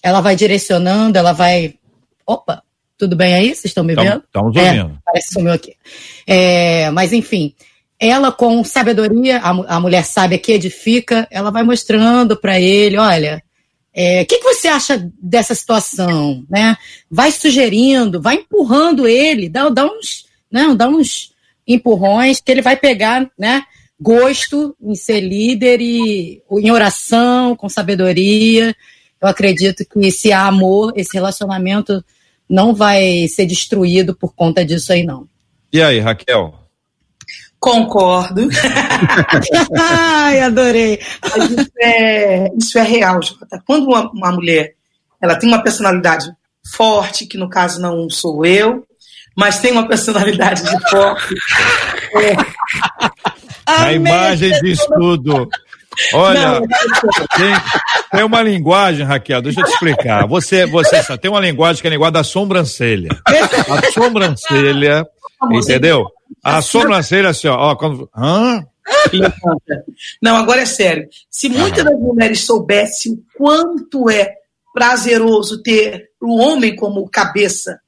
[SPEAKER 6] ela vai direcionando, ela vai. Opa, tudo bem aí? Vocês estão me vendo?
[SPEAKER 1] Estamos ouvindo.
[SPEAKER 6] É, parece que sumiu aqui. É, mas, enfim, ela com sabedoria, a, a mulher sábia que edifica, ela vai mostrando para ele: olha, o é, que, que, você acha dessa situação? Né? Vai sugerindo, vai empurrando ele, dá, dá uns. Não, dá uns empurrões que ele vai pegar, né? Gosto em ser líder e em oração, com sabedoria. Eu acredito que se há amor, esse relacionamento não vai ser destruído por conta disso aí, não.
[SPEAKER 1] E aí, Raquel?
[SPEAKER 5] Concordo. *laughs*
[SPEAKER 6] Ai, adorei.
[SPEAKER 5] Isso é, isso é real, Jota. Quando uma, uma mulher ela tem uma personalidade forte, que no caso não sou eu, mas tem uma personalidade de forte. *laughs* É.
[SPEAKER 1] A imagem diz tudo. Olha, tem, tem, uma linguagem, Raquel, deixa eu te explicar. Você, você só tem uma linguagem que é a linguagem da sobrancelha. A sobrancelha, entendeu? A sobrancelha assim, ó, ó quando, hã?
[SPEAKER 5] Não, agora é sério. Se muitas das mulheres soubessem o quanto é prazeroso ter o homem como cabeça,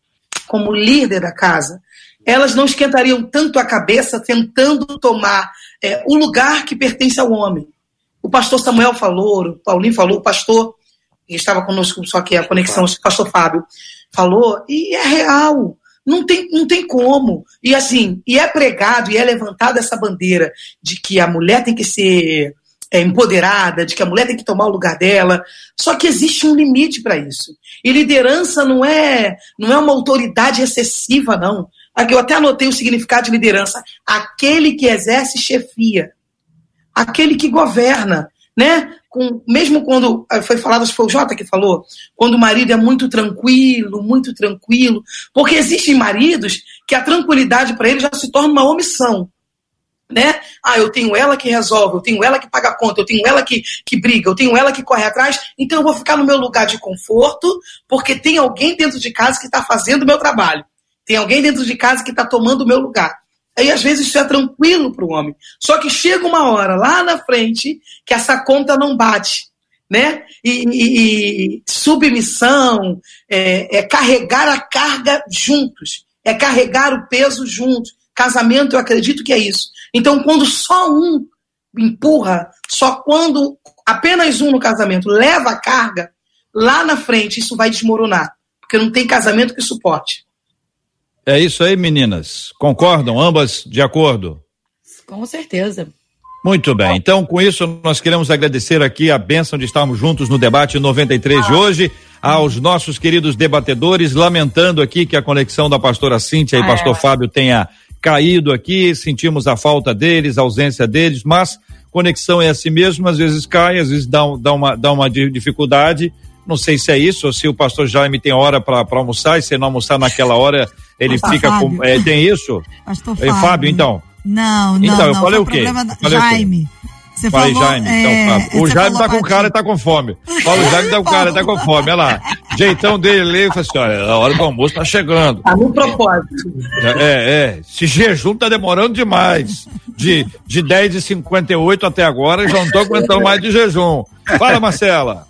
[SPEAKER 5] como líder da casa, elas não esquentariam tanto a cabeça tentando tomar é, o lugar que pertence ao homem. O pastor Samuel falou, o Paulinho falou, o pastor, que estava conosco, só que a conexão, o pastor Fábio, falou, e é real. Não tem, não tem como. E assim, e é pregado e é levantada essa bandeira de que a mulher tem que ser é, empoderada, de que a mulher tem que tomar o lugar dela. Só que existe um limite para isso. E liderança não é, não é uma autoridade excessiva, não. Aqui eu até anotei o significado de liderança. Aquele que exerce chefia. Aquele que governa, né? Com, mesmo quando eh, foi falado, acho que foi o Jota que falou, quando o marido é muito tranquilo, muito tranquilo, porque existem maridos que a tranquilidade para ele já se torna uma omissão. Né? Ah, eu tenho ela que resolve, eu tenho ela que paga a conta, eu tenho ela que, que briga, eu tenho ela que corre atrás, então eu vou ficar no meu lugar de conforto, porque tem alguém dentro de casa que está fazendo o meu trabalho. Tem alguém dentro de casa que está tomando o meu lugar. Aí às vezes isso é tranquilo para o homem. Só que chega uma hora lá na frente que essa conta não bate. Né? E, e, e submissão é, é, carregar a carga juntos, é carregar o peso juntos. Casamento, eu acredito que é isso. Então, quando só um empurra, só quando apenas um no casamento leva a carga, lá na frente isso vai desmoronar, porque não tem casamento que suporte.
[SPEAKER 1] É isso aí, meninas. Concordam? Ambas de acordo?
[SPEAKER 6] Com certeza.
[SPEAKER 1] Muito bem. Então, com isso, nós queremos agradecer aqui a bênção de estarmos juntos no debate 93 de hoje, aos nossos queridos debatedores, lamentando aqui que a conexão da pastora Cíntia e ah, pastor é. Fábio tenha caído aqui, sentimos a falta deles, a ausência deles, mas conexão é assim mesmo, às vezes cai, às vezes dá, dá, uma, dá uma dificuldade. Não sei se é isso, ou se o pastor Jaime tem hora para almoçar, e se não almoçar naquela hora, ele Pastor fica Fábio. com. É, tem isso?
[SPEAKER 3] Pastor
[SPEAKER 1] Fábio. Fábio, então.
[SPEAKER 3] Não, não.
[SPEAKER 1] Então,
[SPEAKER 3] eu
[SPEAKER 1] falei o quê?
[SPEAKER 3] Falei Jaime.
[SPEAKER 1] Você falei falou, Jaime, então, é, Fábio. O Jaime tá com cara e tá com fome. Fala, o Jaime tá com *laughs* cara e tá com fome, olha lá. Jeitão dele ali, fala assim, olha, a hora do almoço tá chegando.
[SPEAKER 5] Tá no propósito.
[SPEAKER 1] É, é. Esse jejum tá demorando demais. De, de 10 e 58 até agora, já não tô aguentando mais de jejum. Fala, Marcela.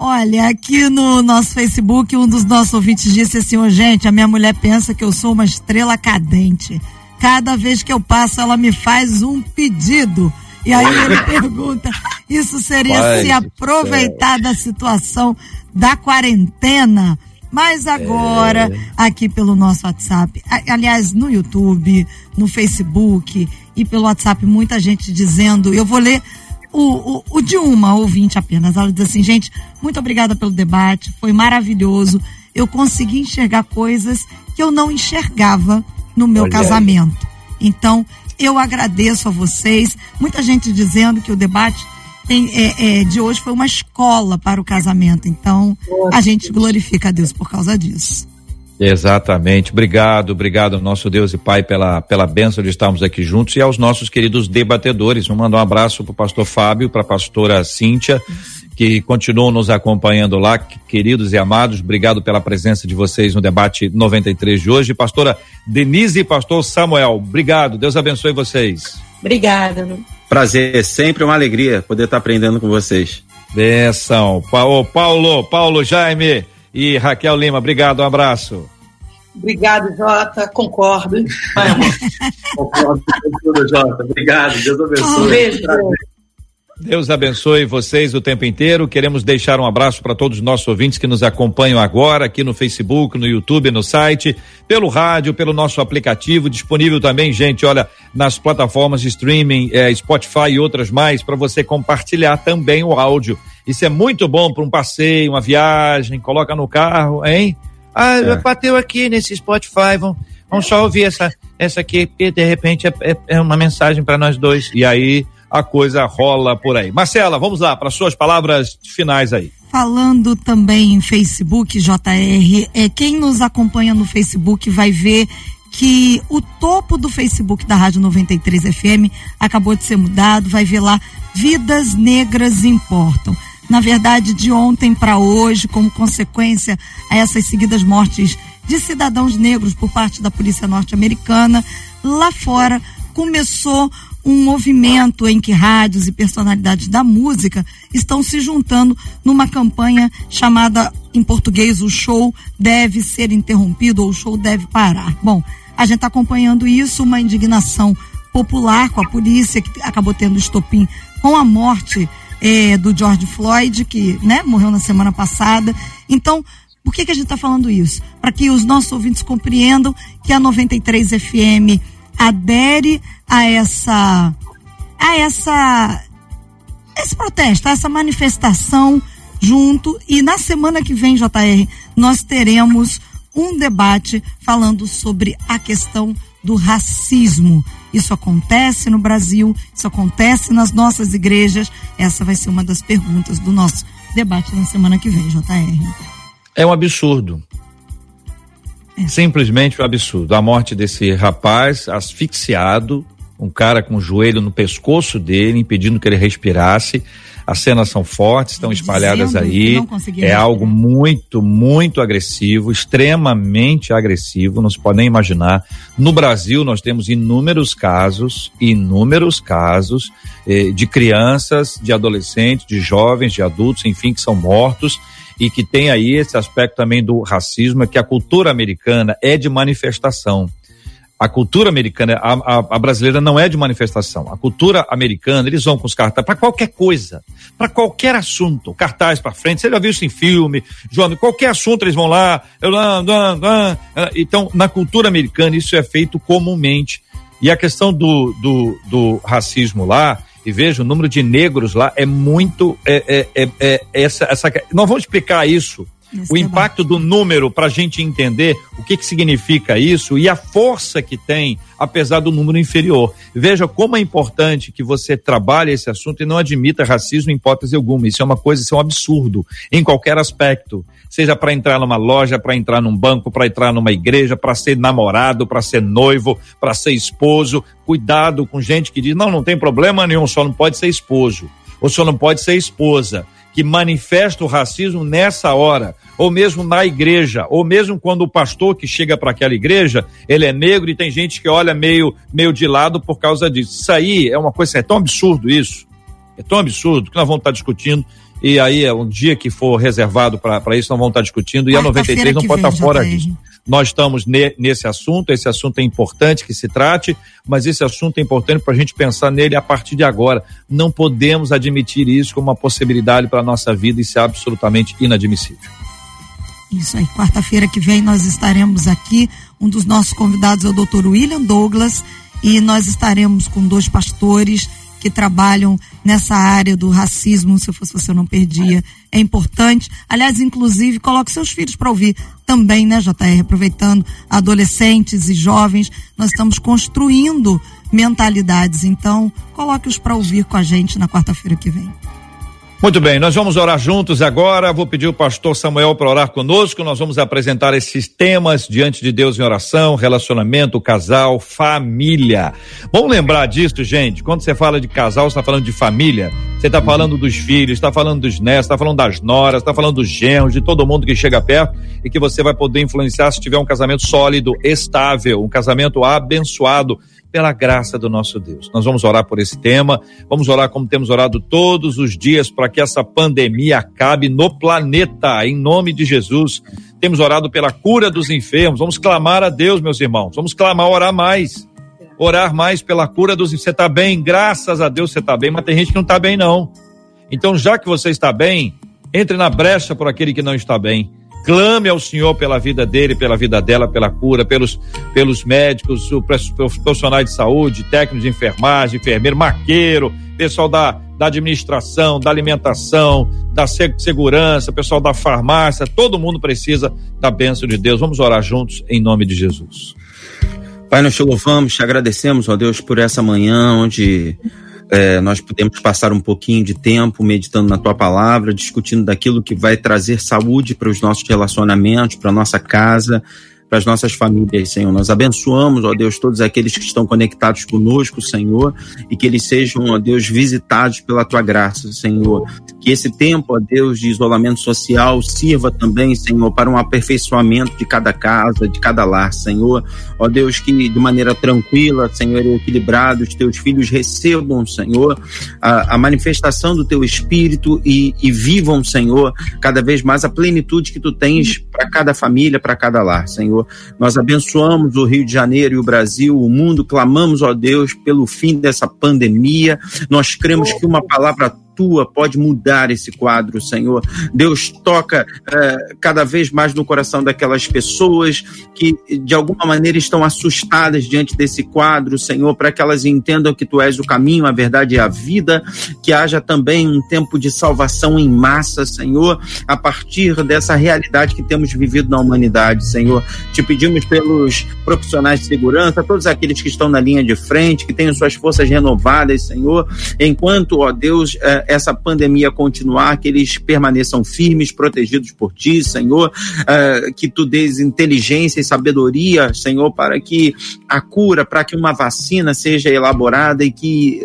[SPEAKER 3] Olha, aqui no nosso Facebook, um dos nossos ouvintes disse assim: oh, gente, a minha mulher pensa que eu sou uma estrela cadente. Cada vez que eu passo, ela me faz um pedido. E aí *laughs* ele pergunta: isso seria Pai se aproveitar da situação da quarentena? Mas agora, é. aqui pelo nosso WhatsApp, aliás, no YouTube, no Facebook e pelo WhatsApp, muita gente dizendo, eu vou ler o, o, o, de uma ouvinte apenas. Ela diz assim, gente, muito obrigada pelo debate, foi maravilhoso. Eu consegui enxergar coisas que eu não enxergava no meu Olha casamento. Aí. Então, eu agradeço a vocês. Muita gente dizendo que o debate tem, é, é, de hoje foi uma escola para o casamento. Então, a gente glorifica a Deus por causa disso.
[SPEAKER 1] Exatamente. Obrigado, obrigado, nosso Deus e Pai, pela, pela benção de estarmos aqui juntos e aos nossos queridos debatedores. Vamos mandar um abraço para o pastor Fábio, para a pastora Cíntia, que continuam nos acompanhando lá. Queridos e amados, obrigado pela presença de vocês no debate 93 de hoje. Pastora Denise e pastor Samuel, obrigado. Deus abençoe vocês.
[SPEAKER 6] Obrigada.
[SPEAKER 7] Prazer, sempre uma alegria poder estar aprendendo com vocês.
[SPEAKER 1] Benção. Paulo, Paulo, Paulo Jaime e Raquel Lima. Obrigado, um abraço.
[SPEAKER 5] Obrigado, Jota. Concordo. *laughs*
[SPEAKER 4] Concordo com tudo, Jota. Obrigado. Deus abençoe. Um beijo.
[SPEAKER 1] Deus abençoe vocês o tempo inteiro. Queremos deixar um abraço para todos os nossos ouvintes que nos acompanham agora aqui no Facebook, no YouTube, no site, pelo rádio, pelo nosso aplicativo, disponível também, gente, olha, nas plataformas de streaming, eh, Spotify e outras mais, para você compartilhar também o áudio. Isso é muito bom para um passeio, uma viagem, coloca no carro, hein? Ah, é. bateu aqui nesse Spotify, vamos, vamos só ouvir essa, essa aqui, porque de repente é, é, é uma mensagem para nós dois. E aí a coisa rola por aí. Marcela, vamos lá para suas palavras finais aí.
[SPEAKER 3] Falando também em Facebook, JR, é, quem nos acompanha no Facebook vai ver que o topo do Facebook da Rádio 93 FM acabou de ser mudado, vai ver lá Vidas Negras Importam. Na verdade, de ontem para hoje, como consequência a essas seguidas mortes de cidadãos negros por parte da polícia norte-americana, lá fora começou um movimento em que rádios e personalidades da música estão se juntando numa campanha chamada, em português, o show deve ser interrompido ou o show deve parar. Bom, a gente está acompanhando isso, uma indignação popular com a polícia, que acabou tendo estopim com a morte eh, do George Floyd, que né, morreu na semana passada. Então, por que, que a gente está falando isso? Para que os nossos ouvintes compreendam que a 93 FM adere a essa a essa esse protesto, a essa manifestação junto e na semana que vem, JR, nós teremos um debate falando sobre a questão do racismo. Isso acontece no Brasil, isso acontece nas nossas igrejas. Essa vai ser uma das perguntas do nosso debate na semana que vem, JR.
[SPEAKER 1] É um absurdo. É. Simplesmente um absurdo. A morte desse rapaz asfixiado, um cara com o joelho no pescoço dele, impedindo que ele respirasse. As cenas são fortes, estão espalhadas aí. É algo muito, muito agressivo, extremamente agressivo, não se pode nem imaginar. No Brasil, nós temos inúmeros casos, inúmeros casos eh, de crianças, de adolescentes, de jovens, de adultos, enfim, que são mortos e que tem aí esse aspecto também do racismo, é que a cultura americana é de manifestação. A cultura americana, a, a, a, brasileira não é de manifestação. A cultura americana, eles vão com os cartazes para qualquer coisa, para qualquer assunto, cartaz para frente. Você já viu isso em filme, João? Qualquer assunto eles vão lá. Então, na cultura americana, isso é feito comumente. E a questão do, do, do racismo lá, e veja, o número de negros lá é muito. É, é, é, é essa, essa, nós vamos explicar isso o impacto do número para a gente entender o que, que significa isso e a força que tem, apesar do número inferior. Veja como é importante que você trabalhe esse assunto e não admita racismo em hipótese alguma. Isso é uma coisa, isso é um absurdo em qualquer aspecto. Seja para entrar numa loja, para entrar num banco, para entrar numa igreja, para ser namorado, para ser noivo, para ser esposo. Cuidado com gente que diz: não, não tem problema nenhum, só não pode ser esposo. Ou só não pode ser esposa que manifesta o racismo nessa hora, ou mesmo na igreja, ou mesmo quando o pastor que chega para aquela igreja, ele é negro e tem gente que olha meio, meio de lado por causa disso. Isso aí é uma coisa, é tão absurdo isso, é tão absurdo que nós vamos estar discutindo e aí é um dia que for reservado para isso nós vamos estar discutindo e a 93 não pode estar fora disso. Nós estamos ne, nesse assunto, esse assunto é importante que se trate, mas esse assunto é importante para a gente pensar nele a partir de agora. Não podemos admitir isso como uma possibilidade para a nossa vida, isso é absolutamente inadmissível.
[SPEAKER 3] Isso aí, quarta-feira que vem nós estaremos aqui. Um dos nossos convidados é o doutor William Douglas e nós estaremos com dois pastores que trabalham nessa área do racismo, se eu fosse você eu não perdia, é importante. Aliás, inclusive, coloque seus filhos para ouvir também, né, JR, aproveitando adolescentes e jovens, nós estamos construindo mentalidades, então coloque-os para ouvir com a gente na quarta-feira que vem.
[SPEAKER 1] Muito bem, nós vamos orar juntos agora. Vou pedir o pastor Samuel para orar conosco. Nós vamos apresentar esses temas diante de Deus em oração: relacionamento, casal, família. Vamos lembrar disso, gente. Quando você fala de casal, você está falando de família. Você está falando dos filhos, está falando dos netos, está falando das noras, está falando dos genros, de todo mundo que chega perto e que você vai poder influenciar se tiver um casamento sólido, estável, um casamento abençoado pela graça do nosso Deus. Nós vamos orar por esse tema, vamos orar como temos orado todos os dias para que essa pandemia acabe no planeta, em nome de Jesus. Temos orado pela cura dos enfermos, vamos clamar a Deus, meus irmãos, vamos clamar, orar mais. Orar mais pela cura dos enfermos. Você está bem, graças a Deus você está bem, mas tem gente que não está bem, não. Então, já que você está bem, entre na brecha por aquele que não está bem clame ao Senhor pela vida dele, pela vida dela, pela cura, pelos, pelos médicos, pelos profissionais de saúde, técnicos de enfermagem, enfermeiro, maqueiro, pessoal da, da administração, da alimentação, da segurança, pessoal da farmácia, todo mundo precisa da bênção de Deus. Vamos orar juntos em nome de Jesus.
[SPEAKER 7] Pai, nós te louvamos, te agradecemos, ó Deus, por essa manhã onde é, nós podemos passar um pouquinho de tempo meditando na tua palavra, discutindo daquilo que vai trazer saúde para os nossos relacionamentos, para nossa casa, para as nossas famílias, Senhor. Nós abençoamos, ó Deus, todos aqueles que estão conectados conosco, Senhor, e que eles sejam, ó Deus, visitados pela tua graça, Senhor. Que esse tempo, ó Deus, de isolamento social sirva também, Senhor, para um aperfeiçoamento de cada casa, de cada lar, Senhor. Ó Deus, que de maneira tranquila, Senhor, e equilibrada, os teus filhos recebam, Senhor, a, a manifestação do teu Espírito e, e vivam, Senhor, cada vez mais a plenitude que tu tens para cada família, para cada lar, Senhor. Nós abençoamos o Rio de Janeiro e o Brasil, o mundo, clamamos, ó Deus, pelo fim dessa pandemia. Nós cremos que uma palavra tua pode mudar esse quadro, Senhor. Deus toca uh, cada vez mais no coração daquelas pessoas que de alguma maneira estão assustadas diante desse quadro, Senhor, para que elas entendam que tu és o caminho, a verdade e a vida, que haja também um tempo de salvação em massa, Senhor, a partir dessa realidade que temos vivido na humanidade, Senhor. Te pedimos pelos profissionais de segurança, todos aqueles que estão na linha de frente, que tenham suas forças renovadas, Senhor, enquanto, ó Deus, uh, essa pandemia continuar, que eles permaneçam firmes, protegidos por ti, Senhor, uh, que tu dês inteligência e sabedoria, Senhor, para que a cura, para que uma vacina seja elaborada e que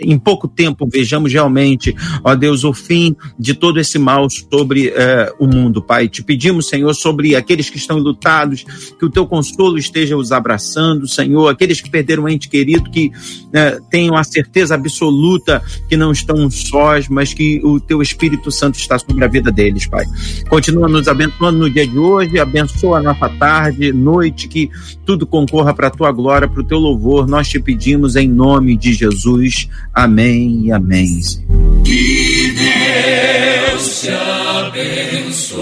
[SPEAKER 7] em pouco tempo vejamos realmente, ó Deus, o fim de todo esse mal sobre eh, o mundo, Pai. Te pedimos, Senhor, sobre aqueles que estão lutados, que o teu consolo esteja os abraçando, Senhor, aqueles que perderam um ente querido, que eh, tenham a certeza absoluta que não estão sós, mas que o teu Espírito Santo está sobre a vida deles, Pai. Continua nos abençoando no dia de hoje, abençoa a nossa tarde, noite, que tudo concorra para a tua glória, para o teu louvor. Nós te pedimos em nome de Jesus. Amém e amém.
[SPEAKER 11] Que Deus te abençoe.